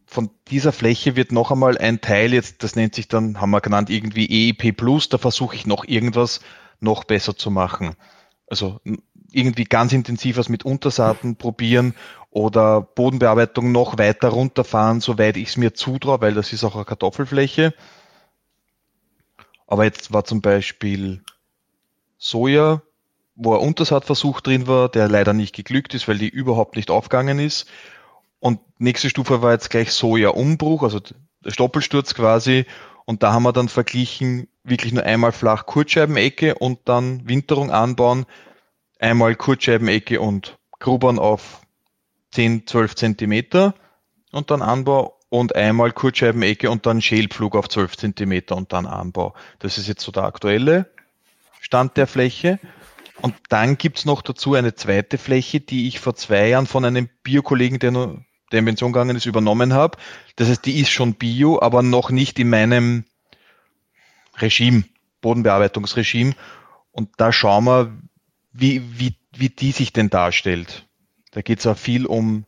von dieser Fläche wird noch einmal ein Teil, jetzt, das nennt sich dann, haben wir genannt, irgendwie EIP Plus, da versuche ich noch irgendwas noch besser zu machen. Also irgendwie ganz intensiv was mit Untersaaten probieren oder Bodenbearbeitung noch weiter runterfahren, soweit ich es mir zutraue, weil das ist auch eine Kartoffelfläche. Aber jetzt war zum Beispiel Soja, wo ein Untersaatversuch drin war, der leider nicht geglückt ist, weil die überhaupt nicht aufgegangen ist. Und nächste Stufe war jetzt gleich Soja-Umbruch, also der Stoppelsturz quasi. Und da haben wir dann verglichen, wirklich nur einmal flach Kurzscheibenecke und dann Winterung anbauen, einmal Kurzscheibenecke und Grubern auf 10, 12 Zentimeter und dann Anbau und einmal Kurzscheibenecke und dann Schälpflug auf 12 Zentimeter und dann Anbau. Das ist jetzt so der aktuelle Stand der Fläche. Und dann gibt's noch dazu eine zweite Fläche, die ich vor zwei Jahren von einem Biokollegen, der nur in Pension gegangen ist, übernommen habe. Das heißt, die ist schon Bio, aber noch nicht in meinem Regime, Bodenbearbeitungsregime. Und da schauen wir, wie, wie, wie die sich denn darstellt. Da geht es auch viel um,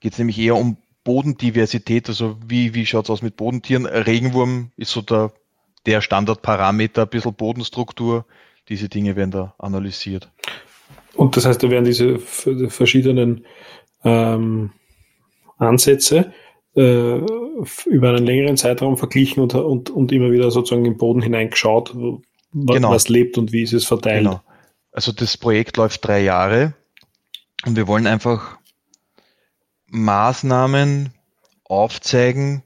geht es nämlich eher um Bodendiversität, also wie, wie schaut es aus mit Bodentieren? Regenwurm ist so der, der Standardparameter, ein bisschen Bodenstruktur, diese Dinge werden da analysiert. Und das heißt, da werden diese verschiedenen ähm, Ansätze äh, über einen längeren Zeitraum verglichen und, und, und immer wieder sozusagen im Boden hineingeschaut, genau. was lebt und wie ist es verteilt. Genau. Also das Projekt läuft drei Jahre und wir wollen einfach Maßnahmen aufzeigen,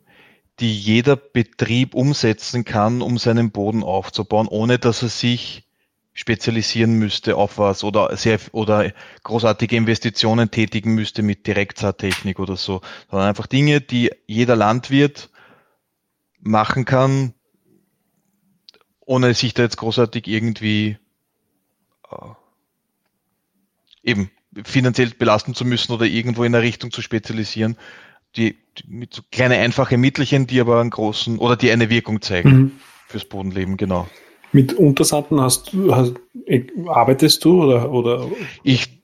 die jeder Betrieb umsetzen kann, um seinen Boden aufzubauen, ohne dass er sich spezialisieren müsste auf was oder sehr oder großartige Investitionen tätigen müsste mit Direktsaattechnik oder so, sondern einfach Dinge, die jeder Landwirt machen kann, ohne sich da jetzt großartig irgendwie äh, eben finanziell belasten zu müssen oder irgendwo in eine Richtung zu spezialisieren, die, die mit so kleine einfache Mittelchen, die aber einen großen oder die eine Wirkung zeigen mhm. fürs Bodenleben, genau. Mit Untersaaten hast du, hast, arbeitest du oder, oder? Ich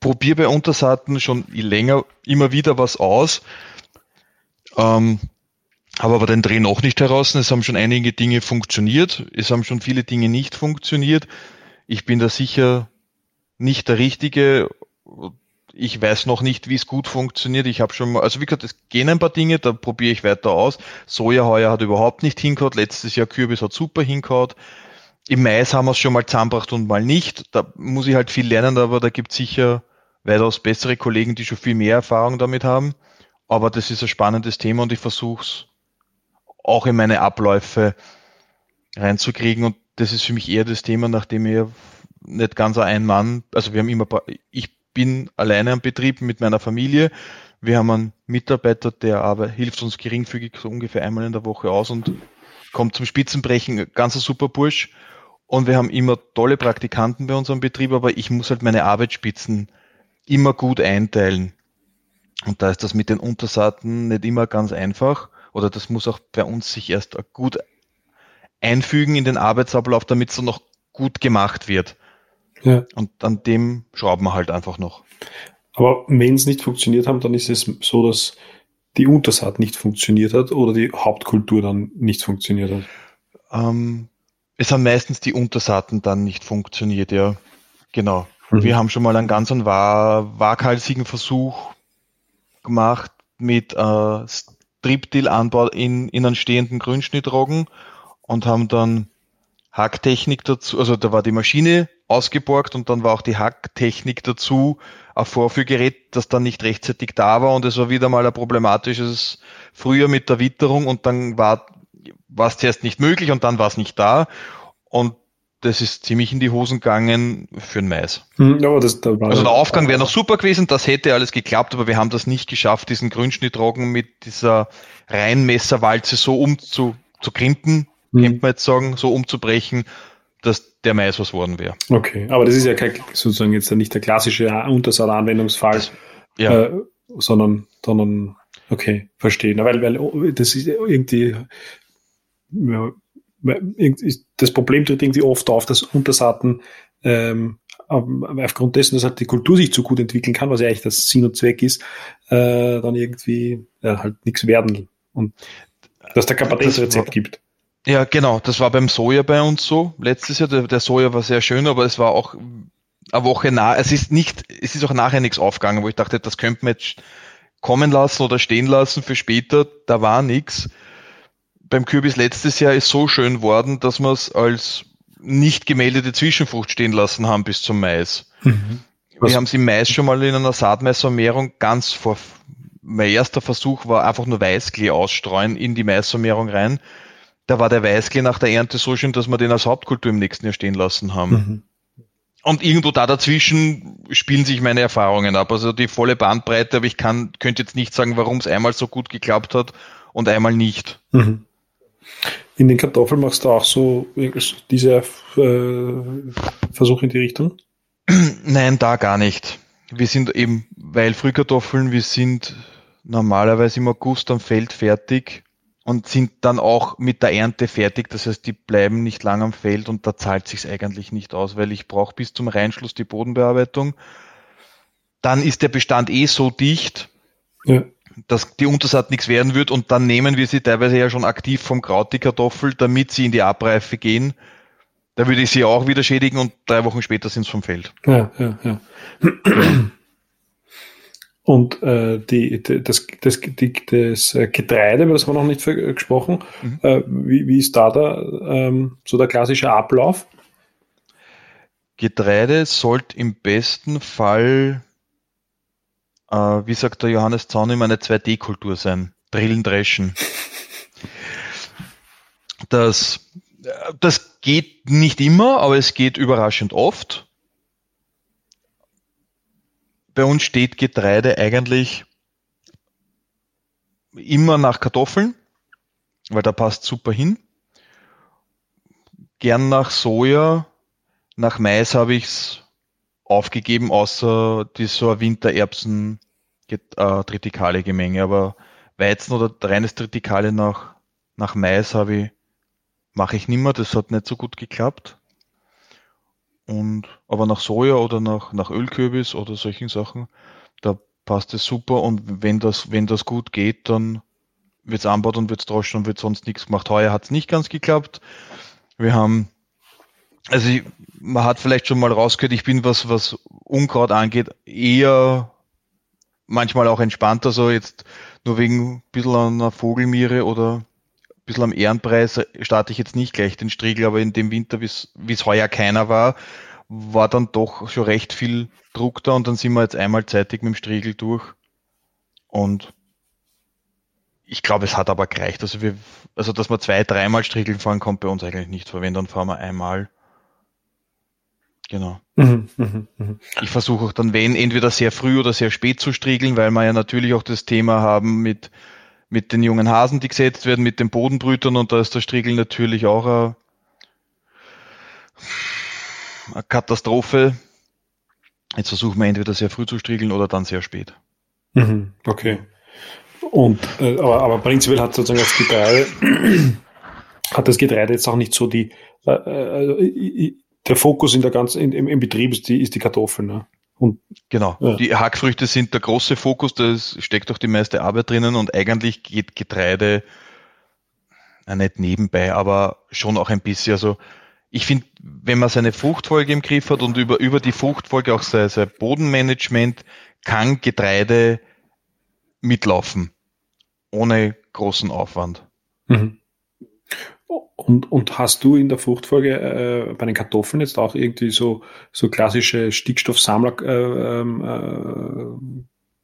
probiere bei Untersaaten schon länger immer wieder was aus. Ähm, habe aber den Dreh noch nicht heraus. Es haben schon einige Dinge funktioniert. Es haben schon viele Dinge nicht funktioniert. Ich bin da sicher nicht der Richtige ich weiß noch nicht, wie es gut funktioniert. Ich habe schon mal, also wie gesagt, es gehen ein paar Dinge, da probiere ich weiter aus. Soja heuer hat überhaupt nicht hingehauen. Letztes Jahr Kürbis hat super hingehauen. Im Mais haben wir es schon mal zusammengebracht und mal nicht. Da muss ich halt viel lernen, aber da gibt es sicher weitaus bessere Kollegen, die schon viel mehr Erfahrung damit haben. Aber das ist ein spannendes Thema und ich versuche es auch in meine Abläufe reinzukriegen. Und das ist für mich eher das Thema, nachdem ich nicht ganz ein Mann, also wir haben immer, ich bin alleine am Betrieb mit meiner Familie. Wir haben einen Mitarbeiter, der aber hilft uns geringfügig so ungefähr einmal in der Woche aus und kommt zum Spitzenbrechen, ganz ein super Bursch. Und wir haben immer tolle Praktikanten bei unserem Betrieb, aber ich muss halt meine Arbeitsspitzen immer gut einteilen. Und da ist das mit den Untersaaten nicht immer ganz einfach. Oder das muss auch bei uns sich erst gut einfügen in den Arbeitsablauf, damit es dann noch gut gemacht wird. Ja. Und an dem schrauben wir halt einfach noch. Aber wenn es nicht funktioniert hat, dann ist es so, dass die Untersaat nicht funktioniert hat oder die Hauptkultur dann nicht funktioniert hat? Ähm, es haben meistens die Untersaaten dann nicht funktioniert, ja. Genau. Mhm. Wir haben schon mal einen ganz waghalsigen Versuch gemacht mit äh, Striptil-Anbau in, in einen stehenden Grünschnittroggen und haben dann Hacktechnik dazu, also da war die Maschine ausgeborgt und dann war auch die Hacktechnik dazu, ein Vorführgerät, das dann nicht rechtzeitig da war und es war wieder mal ein problematisches Frühjahr mit der Witterung und dann war war es zuerst nicht möglich und dann war es nicht da. Und das ist ziemlich in die Hosen gegangen für den Mais. Hm, ja, das, da also der Aufgang wäre noch super gewesen, das hätte alles geklappt, aber wir haben das nicht geschafft, diesen Grünschnittrogen mit dieser Reinmesserwalze so umzu zu krimpen, mhm. könnte man jetzt sagen, so umzubrechen, dass der Mais was worden wäre. Okay, aber das ist ja kein, sozusagen jetzt nicht der klassische Untersaat-Anwendungsfall, ja. äh, sondern, sondern, okay, verstehen. Weil, weil das ist irgendwie, ja, das Problem tritt irgendwie oft auf, dass Untersaaten ähm, aufgrund dessen, dass halt die Kultur sich zu gut entwickeln kann, was ja eigentlich das Sinn und Zweck ist, äh, dann irgendwie ja, halt nichts werden und dass da kein Patentrezept gibt. Ja, genau. Das war beim Soja bei uns so. Letztes Jahr, der, der Soja war sehr schön, aber es war auch eine Woche nach, es ist nicht, es ist auch nachher nichts aufgegangen, wo ich dachte, das könnte man jetzt kommen lassen oder stehen lassen für später. Da war nichts. Beim Kürbis letztes Jahr ist so schön worden, dass wir es als nicht gemeldete Zwischenfrucht stehen lassen haben bis zum Mais. Mhm. Wir haben es im Mais schon mal in einer Saatmaisvermehrung ganz vor, mein erster Versuch war einfach nur Weißklee ausstreuen in die Maisvermehrung rein da war der Weißklee nach der Ernte so schön, dass wir den als Hauptkultur im nächsten Jahr stehen lassen haben. Mhm. Und irgendwo da dazwischen spielen sich meine Erfahrungen ab. Also die volle Bandbreite, aber ich kann, könnte jetzt nicht sagen, warum es einmal so gut geklappt hat und einmal nicht. Mhm. In den Kartoffeln machst du auch so diese äh, Versuche in die Richtung? Nein, da gar nicht. Wir sind eben, weil Frühkartoffeln, wir sind normalerweise im August am Feld fertig und sind dann auch mit der Ernte fertig. Das heißt, die bleiben nicht lang am Feld und da zahlt sich's eigentlich nicht aus, weil ich brauche bis zum Reinschluss die Bodenbearbeitung. Dann ist der Bestand eh so dicht, ja. Dass die Untersaat nichts werden wird und dann nehmen wir sie teilweise ja schon aktiv vom Kraut, die Kartoffel, damit sie in die Abreife gehen. Da würde ich sie auch wieder schädigen und drei Wochen später sind sie vom Feld. Ja, ja, ja. Und äh, die, die, das, das, die, das Getreide, das haben wir noch nicht gesprochen, mhm. äh, wie, wie ist da der, ähm, so der klassische Ablauf? Getreide sollte im besten Fall, äh, wie sagt der Johannes Zaun, immer eine 2D-Kultur sein. Drillen, dreschen. Das, das geht nicht immer, aber es geht überraschend oft bei uns steht Getreide eigentlich immer nach Kartoffeln, weil da passt super hin. Gern nach Soja, nach Mais habe ich es aufgegeben, außer die so eine Wintererbsen äh, tritikale Gemenge. Aber Weizen oder reines Tritikale nach, nach Mais habe ich, mache ich nimmer, das hat nicht so gut geklappt. Und, aber nach Soja oder nach, nach Ölkürbis oder solchen Sachen, da passt es super. Und wenn das, wenn das gut geht, dann wird's anbaut und wird's droschen und wird sonst nichts gemacht. Heuer hat's nicht ganz geklappt. Wir haben, also ich, man hat vielleicht schon mal rausgehört, ich bin was, was Unkraut angeht, eher manchmal auch entspannter, so jetzt nur wegen ein bisschen einer Vogelmiere oder bisschen am Ehrenpreis starte ich jetzt nicht gleich den Striegel, aber in dem Winter, wie es heuer keiner war, war dann doch schon recht viel Druck da und dann sind wir jetzt einmal zeitig mit dem Striegel durch. Und ich glaube, es hat aber gereicht. Also wir, also dass man zwei, dreimal Striegeln fahren, kommt bei uns eigentlich nicht vor. Wenn, dann fahren wir einmal. Genau. Mhm, mh, mh. Ich versuche auch dann, wenn, entweder sehr früh oder sehr spät zu striegeln, weil wir ja natürlich auch das Thema haben mit mit den jungen Hasen, die gesetzt werden, mit den Bodenbrütern und da ist der Striegel natürlich auch eine, eine Katastrophe. Jetzt versuchen wir entweder sehr früh zu striegeln oder dann sehr spät. Mhm, okay. Und äh, aber, aber prinzipiell hat sozusagen das Getreide hat das Getreide jetzt auch nicht so die äh, äh, der Fokus in der ganzen in, im, im Betrieb ist die ist die Kartoffel, ne? Und, genau. Ja. Die Hackfrüchte sind der große Fokus, da steckt auch die meiste Arbeit drinnen und eigentlich geht Getreide ja, nicht nebenbei, aber schon auch ein bisschen. Also ich finde, wenn man seine Fruchtfolge im Griff hat und über, über die Fruchtfolge auch sein, sein Bodenmanagement, kann Getreide mitlaufen. Ohne großen Aufwand. Mhm. Und, und hast du in der Fruchtfolge äh, bei den Kartoffeln jetzt auch irgendwie so, so klassische Stickstoffsammler äh, ähm,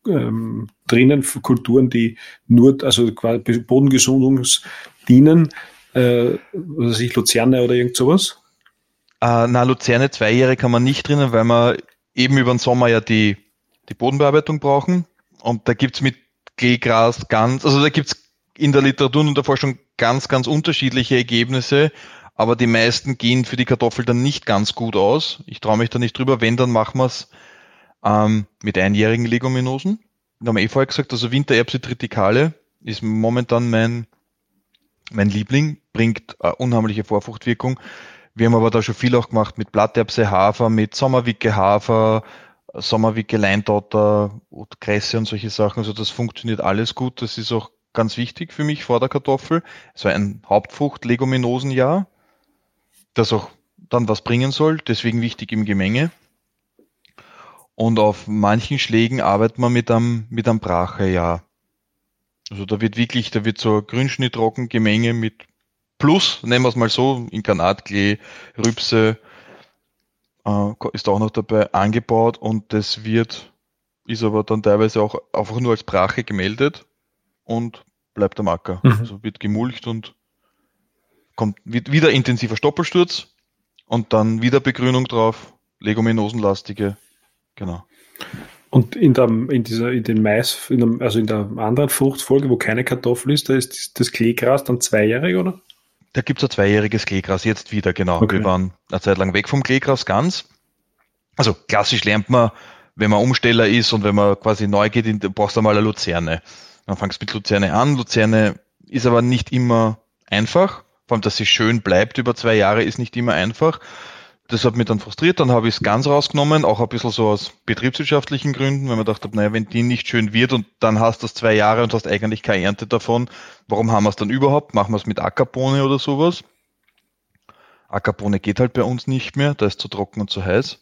äh, ähm, drinnen, Kulturen, die nur, also quasi Bodengesundungs dienen, äh, was weiß ich, Luzerne oder irgend sowas? Äh, na, Luzerne zweijährige kann man nicht drinnen, weil wir eben über den Sommer ja die, die Bodenbearbeitung brauchen. Und da gibt's mit Kleegras ganz, also da gibt's in der Literatur und der Forschung ganz, ganz unterschiedliche Ergebnisse, aber die meisten gehen für die Kartoffel dann nicht ganz gut aus. Ich traue mich da nicht drüber. Wenn, dann machen wir es ähm, mit einjährigen Leguminosen. Wir haben eh vorher gesagt, also Wintererbse tritikale ist momentan mein, mein Liebling, bringt äh, unheimliche Vorfruchtwirkung. Wir haben aber da schon viel auch gemacht mit Blatterbse Hafer, mit Sommerwicke Hafer, Sommerwicke Leindotter, Kresse und solche Sachen. Also das funktioniert alles gut. Das ist auch ganz wichtig für mich vor der Kartoffel. Es war ein Hauptfrucht-Leguminosenjahr, das auch dann was bringen soll, deswegen wichtig im Gemenge. Und auf manchen Schlägen arbeitet man mit einem, mit einem Brachejahr. Also da wird wirklich, da wird so Grünschnittrocken Gemenge mit Plus, nehmen wir es mal so, Inkarnatklee, Rübse, äh, ist auch noch dabei angebaut und das wird, ist aber dann teilweise auch einfach nur als Brache gemeldet und bleibt am Acker. Mhm. Also wird gemulcht und kommt wieder intensiver Stoppelsturz und dann wieder Begrünung drauf, leguminosenlastige, genau. Und in, der, in dieser, in den Mais, in dem, also in der anderen Fruchtfolge, wo keine Kartoffel ist, da ist das Kleegras dann zweijährig, oder? Da gibt es ein zweijähriges Kleegras jetzt wieder, genau. Okay. Wir waren eine Zeit lang weg vom Kleegras ganz. Also klassisch lernt man, wenn man Umsteller ist und wenn man quasi neu geht, brauchst du mal eine Luzerne. Dann fangst du mit Luzerne an. Luzerne ist aber nicht immer einfach. Vor allem, dass sie schön bleibt über zwei Jahre, ist nicht immer einfach. Das hat mich dann frustriert, dann habe ich es ganz rausgenommen, auch ein bisschen so aus betriebswirtschaftlichen Gründen, weil man dachte, naja, wenn die nicht schön wird und dann hast du das zwei Jahre und hast eigentlich keine Ernte davon, warum haben wir es dann überhaupt? Machen wir es mit Ackerbohne oder sowas? Ackerbohne geht halt bei uns nicht mehr, da ist zu trocken und zu heiß.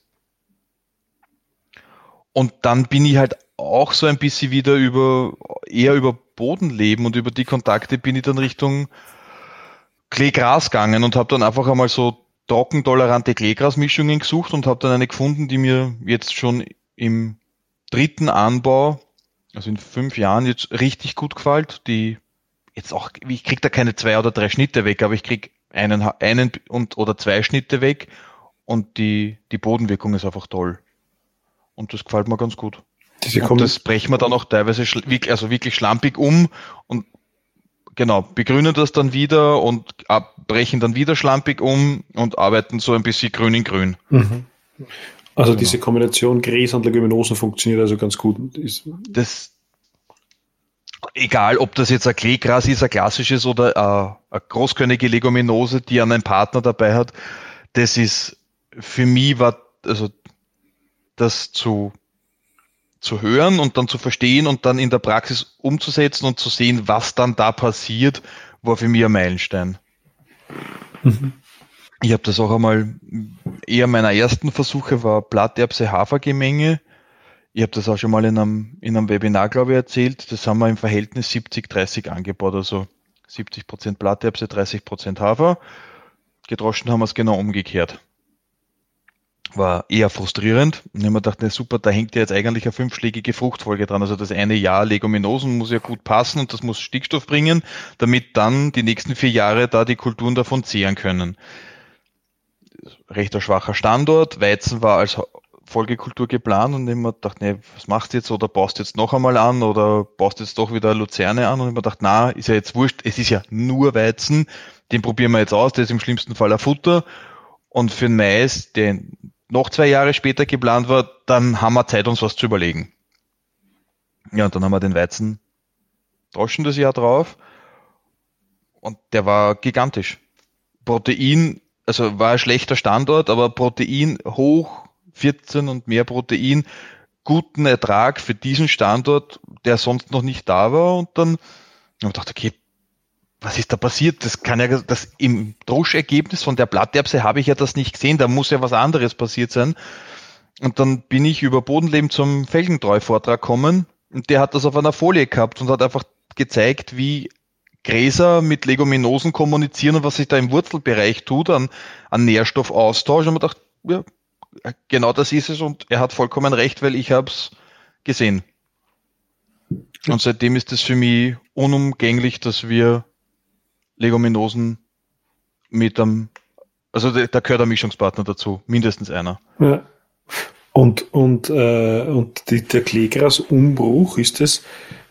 Und dann bin ich halt auch so ein bisschen wieder über, eher über Bodenleben und über die Kontakte bin ich dann Richtung Kleegras gegangen und habe dann einfach einmal so trockentolerante Kleegrasmischungen gesucht und habe dann eine gefunden, die mir jetzt schon im dritten Anbau, also in fünf Jahren, jetzt richtig gut gefällt. Die jetzt auch, ich krieg da keine zwei oder drei Schnitte weg, aber ich krieg einen, einen und oder zwei Schnitte weg und die, die Bodenwirkung ist einfach toll. Und das gefällt mir ganz gut. Und das brechen wir dann auch teilweise also wirklich schlampig um und genau, begrünen das dann wieder und brechen dann wieder schlampig um und arbeiten so ein bisschen grün in grün. Mhm. Also genau. diese Kombination Gräser und Leguminosen funktioniert also ganz gut. Ist das, egal ob das jetzt ein Kleegras ist, ein klassisches oder äh, eine großkönige Leguminose, die einen Partner dabei hat, das ist für mich war, also das zu zu hören und dann zu verstehen und dann in der Praxis umzusetzen und zu sehen, was dann da passiert, war für mich ein Meilenstein. Mhm. Ich habe das auch einmal, eher meiner ersten Versuche war Blatterbse-Hafergemenge. Ich habe das auch schon mal in einem, in einem Webinar, glaube ich, erzählt. Das haben wir im Verhältnis 70-30 angebaut, also 70% Blatterbse, 30% Hafer. Gedroschen haben wir es genau umgekehrt war eher frustrierend. Und ich mir gedacht, ne, super, da hängt ja jetzt eigentlich eine fünfschlägige Fruchtfolge dran. Also das eine Jahr Leguminosen muss ja gut passen und das muss Stickstoff bringen, damit dann die nächsten vier Jahre da die Kulturen davon zehren können. Rechter schwacher Standort. Weizen war als Folgekultur geplant und ich mir gedacht, ne, was machst du jetzt oder baust du jetzt noch einmal an oder baust du jetzt doch wieder Luzerne an und ich mir gedacht, na, ist ja jetzt wurscht, es ist ja nur Weizen, den probieren wir jetzt aus, der ist im schlimmsten Fall ein Futter und für den Mais, den, noch zwei Jahre später geplant war, dann haben wir Zeit, uns was zu überlegen. Ja, und dann haben wir den Weizen Droschen das Jahr drauf und der war gigantisch. Protein, also war ein schlechter Standort, aber Protein hoch, 14 und mehr Protein, guten Ertrag für diesen Standort, der sonst noch nicht da war und dann habe ich gedacht, okay, was ist da passiert? Das kann ja, das im Druschergebnis von der Blatterbse habe ich ja das nicht gesehen. Da muss ja was anderes passiert sein. Und dann bin ich über Bodenleben zum Felgentreu-Vortrag gekommen und der hat das auf einer Folie gehabt und hat einfach gezeigt, wie Gräser mit Leguminosen kommunizieren und was sich da im Wurzelbereich tut an, an Nährstoffaustausch. Und man dachte, ja, genau das ist es und er hat vollkommen recht, weil ich habe es gesehen. Und seitdem ist es für mich unumgänglich, dass wir Leguminosen mit einem, also da, da gehört ein Mischungspartner dazu, mindestens einer. Ja. Und, und, äh, und die, der Kleegrasumbruch ist das,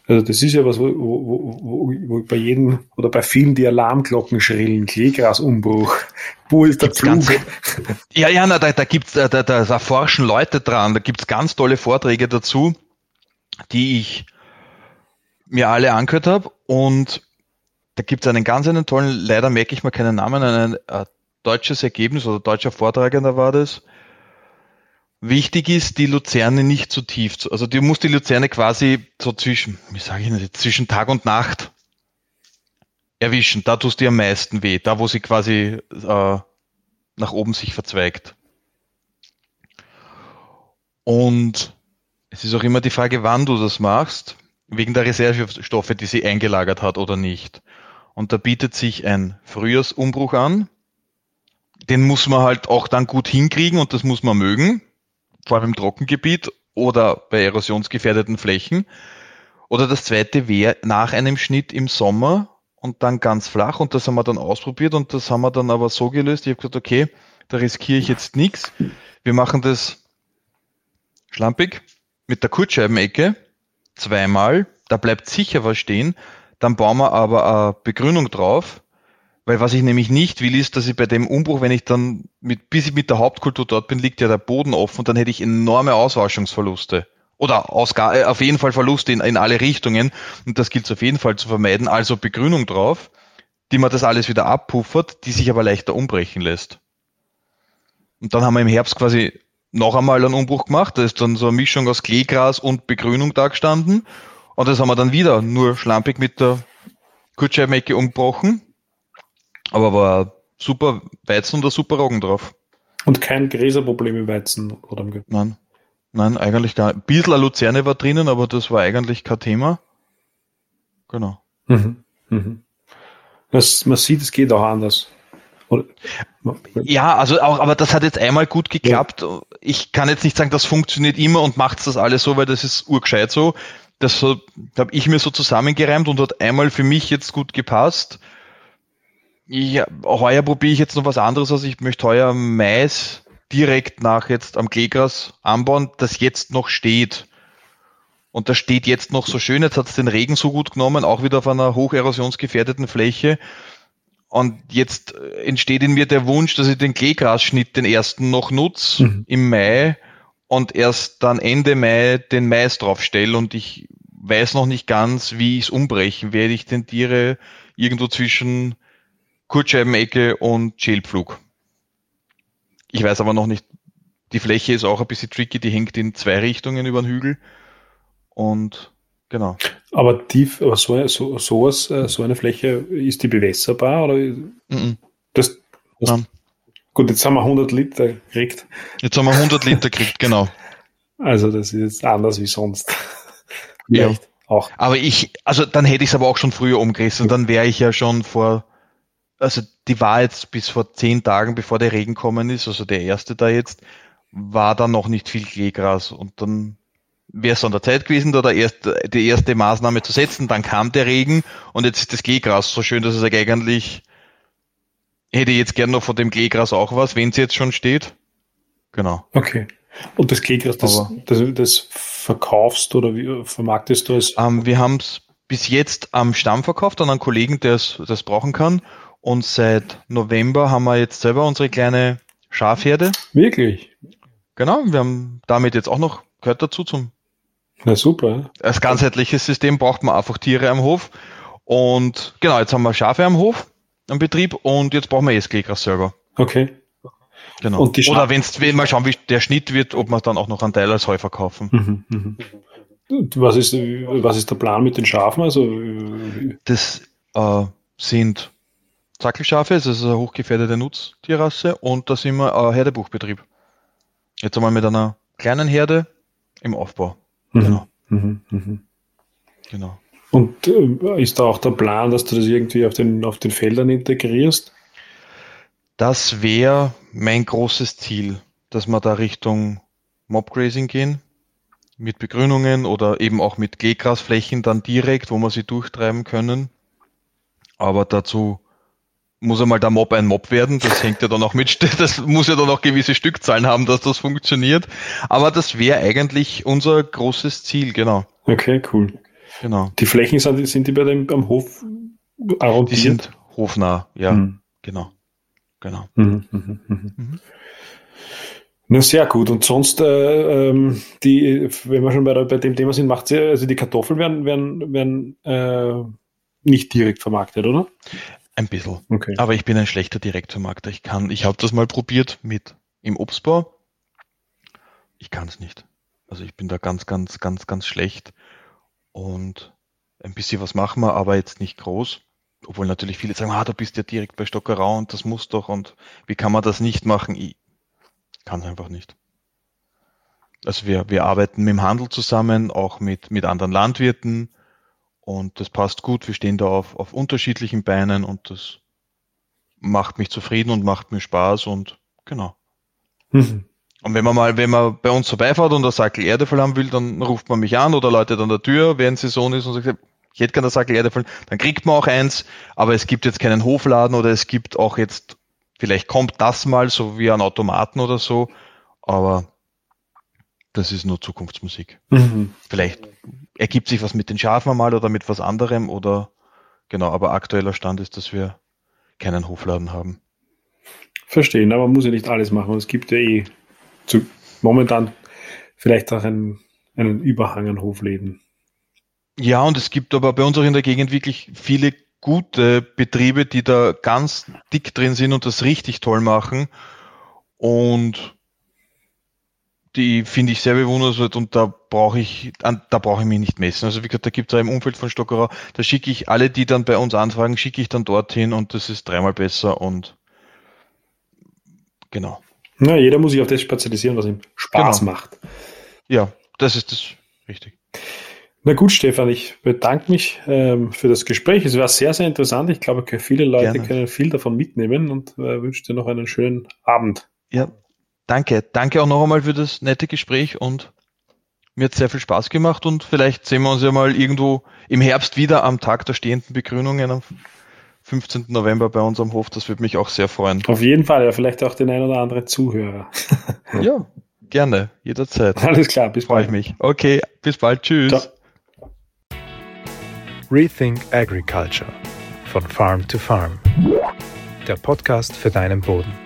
also das ist ja was, wo, wo, wo, wo bei jedem oder bei vielen die Alarmglocken schrillen. Kleegrasumbruch. Wo ist der Pflug? ja, ja, na, da, da gibt's, da, da, da forschen Leute dran. Da gibt's ganz tolle Vorträge dazu, die ich mir alle angehört habe. Und da gibt es einen ganz einen tollen, leider merke ich mal keinen Namen, ein äh, deutsches Ergebnis oder deutscher Vortragender war das. Wichtig ist, die Luzerne nicht zu tief zu, also du musst die Luzerne quasi so zwischen, wie sage ich das, zwischen Tag und Nacht erwischen. Da tust dir am meisten weh, da wo sie quasi äh, nach oben sich verzweigt. Und es ist auch immer die Frage, wann du das machst, wegen der Reservestoffe, die sie eingelagert hat oder nicht. Und da bietet sich ein Frühjahrsumbruch an. Den muss man halt auch dann gut hinkriegen und das muss man mögen, vor allem im Trockengebiet oder bei erosionsgefährdeten Flächen. Oder das zweite wäre nach einem Schnitt im Sommer und dann ganz flach und das haben wir dann ausprobiert und das haben wir dann aber so gelöst. Ich habe gesagt, okay, da riskiere ich jetzt nichts. Wir machen das schlampig mit der Kurzscheibenecke zweimal, da bleibt sicher was stehen. Dann bauen wir aber eine Begrünung drauf, weil was ich nämlich nicht will, ist, dass ich bei dem Umbruch, wenn ich dann mit, bis ich mit der Hauptkultur dort bin, liegt ja der Boden offen und dann hätte ich enorme Auswaschungsverluste. Oder Ausga äh, auf jeden Fall Verluste in, in alle Richtungen. Und das gilt es auf jeden Fall zu vermeiden. Also Begrünung drauf, die man das alles wieder abpuffert, die sich aber leichter umbrechen lässt. Und dann haben wir im Herbst quasi noch einmal einen Umbruch gemacht. Da ist dann so eine Mischung aus Kleegras und Begrünung da gestanden. Und das haben wir dann wieder nur schlampig mit der Kurzscheibenecke umgebrochen. Aber war super Weizen und super Roggen drauf. Und kein Gräserproblem im Weizen oder im Ge Nein. Nein, eigentlich gar nicht. Ein bisschen Luzerne war drinnen, aber das war eigentlich kein Thema. Genau. Mhm. Mhm. Das, man sieht, es geht auch anders. Oder? Ja, also auch, aber das hat jetzt einmal gut geklappt. Ja. Ich kann jetzt nicht sagen, das funktioniert immer und macht das alles so, weil das ist urgescheit so. Das habe ich mir so zusammengereimt und hat einmal für mich jetzt gut gepasst. Ja, heuer probiere ich jetzt noch was anderes aus. Ich möchte heuer Mais direkt nach jetzt am Kleegras anbauen, das jetzt noch steht. Und das steht jetzt noch so schön. Jetzt hat es den Regen so gut genommen, auch wieder auf einer hocherosionsgefährdeten Fläche. Und jetzt entsteht in mir der Wunsch, dass ich den Kleegrasschnitt, den ersten, noch nutze mhm. im Mai und erst dann Ende Mai den Mais draufstelle. Und ich weiß noch nicht ganz, wie ich es umbrechen werde. Ich tendiere irgendwo zwischen Kurzscheibenecke und Schälpflug. Ich weiß aber noch nicht, die Fläche ist auch ein bisschen tricky, die hängt in zwei Richtungen über den Hügel. Und genau. Aber tief, aber so, so, sowas, äh, so eine Fläche, ist die bewässerbar? Oder? Mm -mm. Das, das gut, jetzt haben wir 100 Liter gekriegt. Jetzt haben wir 100 Liter gekriegt, genau. Also das ist jetzt anders wie sonst. ja. Auch. Aber ich, also dann hätte ich es aber auch schon früher umgerissen. Dann wäre ich ja schon vor also die war jetzt bis vor zehn Tagen, bevor der Regen kommen ist, also der erste da jetzt, war da noch nicht viel Kleegras und dann wäre es an der Zeit gewesen, da der erste, die erste Maßnahme zu setzen, dann kam der Regen und jetzt ist das Kleegras so schön, dass es eigentlich, hätte ich jetzt gern noch von dem Kleegras auch was, wenn es jetzt schon steht. Genau. Okay. Und das Kleegras, das, das, das, verkaufst oder wie vermarktest du es? Ähm, wir haben es bis jetzt am Stamm verkauft an einen Kollegen, der es das brauchen kann. Und seit November haben wir jetzt selber unsere kleine Schafherde. Wirklich? Genau, wir haben damit jetzt auch noch, gehört dazu zum. Na super. Als ganzheitliches System braucht man einfach Tiere am Hof. Und genau, jetzt haben wir Schafe am Hof, am Betrieb und jetzt brauchen wir Klegras selber. Okay. Genau. Und die Oder wenn's, wenn mal schauen, wie der Schnitt wird, ob wir dann auch noch einen Teil als Heu verkaufen. Mhm, mhm. Was ist, was ist der Plan mit den Schafen? Also, das äh, sind Zackelschafe, es ist eine hochgefährdete Nutztierrasse und da sind wir ein Herdebuchbetrieb. Jetzt einmal mit einer kleinen Herde im Aufbau. Mhm. Genau. Mhm. Mhm. Genau. Und äh, ist da auch der Plan, dass du das irgendwie auf den, auf den Feldern integrierst? Das wäre mein großes Ziel, dass wir da Richtung Mobgrazing gehen, mit Begrünungen oder eben auch mit Gehgrasflächen dann direkt, wo wir sie durchtreiben können. Aber dazu muss einmal der Mob ein Mob werden. Das hängt ja dann auch mit, das muss ja dann auch gewisse Stückzahlen haben, dass das funktioniert. Aber das wäre eigentlich unser großes Ziel, genau. Okay, cool. Genau. Die Flächen sind, sind die bei dem am Hof arrondiert? Die sind hofnah, ja, mhm. genau. Genau. Mhm, mh, mh. Mhm. Na, sehr gut. Und sonst, äh, ähm, die, wenn wir schon bei, bei dem Thema sind, macht sie, also die Kartoffeln werden, werden, werden äh, nicht direkt vermarktet, oder? Ein bisschen. Okay. Aber ich bin ein schlechter Direktvermarkter. Ich kann, ich habe das mal probiert mit im Obstbau. Ich kann es nicht. Also ich bin da ganz, ganz, ganz, ganz schlecht. Und ein bisschen was machen wir, aber jetzt nicht groß. obwohl natürlich viele sagen, ah, du bist ja direkt bei Stockerau und das muss doch und wie kann man das nicht machen? Ich kann es einfach nicht. Also wir, wir arbeiten mit dem Handel zusammen, auch mit, mit anderen Landwirten und das passt gut. Wir stehen da auf, auf unterschiedlichen Beinen und das macht mich zufrieden und macht mir Spaß und genau. Und wenn man mal, wenn man bei uns vorbeifährt und der Sackel Erdefall haben will, dann ruft man mich an oder läutet an der Tür, während Saison ist und sagt, ich hätte gerne Sackel Erdefall, dann kriegt man auch eins, aber es gibt jetzt keinen Hofladen oder es gibt auch jetzt, vielleicht kommt das mal so wie ein Automaten oder so, aber das ist nur Zukunftsmusik. Mhm. Vielleicht ergibt sich was mit den Schafen mal oder mit was anderem oder genau, aber aktueller Stand ist, dass wir keinen Hofladen haben. Verstehen, aber man muss ja nicht alles machen. Es gibt ja eh zu, momentan vielleicht auch einen, einen Überhang an Hofläden. Ja, und es gibt aber bei uns auch in der Gegend wirklich viele gute Betriebe, die da ganz dick drin sind und das richtig toll machen. Und die finde ich sehr bewundernswert und da brauche ich, da brauche ich mich nicht messen. Also wie gesagt, da gibt es im Umfeld von Stockerau, da schicke ich alle, die dann bei uns anfragen, schicke ich dann dorthin und das ist dreimal besser und genau. Ja, jeder muss sich auf das spezialisieren, was ihm Spaß genau. macht. Ja, das ist das richtig. Na gut, Stefan, ich bedanke mich ähm, für das Gespräch. Es war sehr, sehr interessant. Ich glaube, viele Leute Gerne. können viel davon mitnehmen und äh, wünsche dir noch einen schönen Abend. Ja, danke. Danke auch noch einmal für das nette Gespräch und mir hat sehr viel Spaß gemacht und vielleicht sehen wir uns ja mal irgendwo im Herbst wieder am Tag der stehenden Begrünungen 15. November bei unserem Hof. Das würde mich auch sehr freuen. Auf jeden Fall, ja, vielleicht auch den ein oder anderen Zuhörer. ja, gerne, jederzeit. Alles klar, bis Freue bald. Freue ich mich. Okay, bis bald. Tschüss. Ciao. Rethink Agriculture von Farm to Farm. Der Podcast für deinen Boden.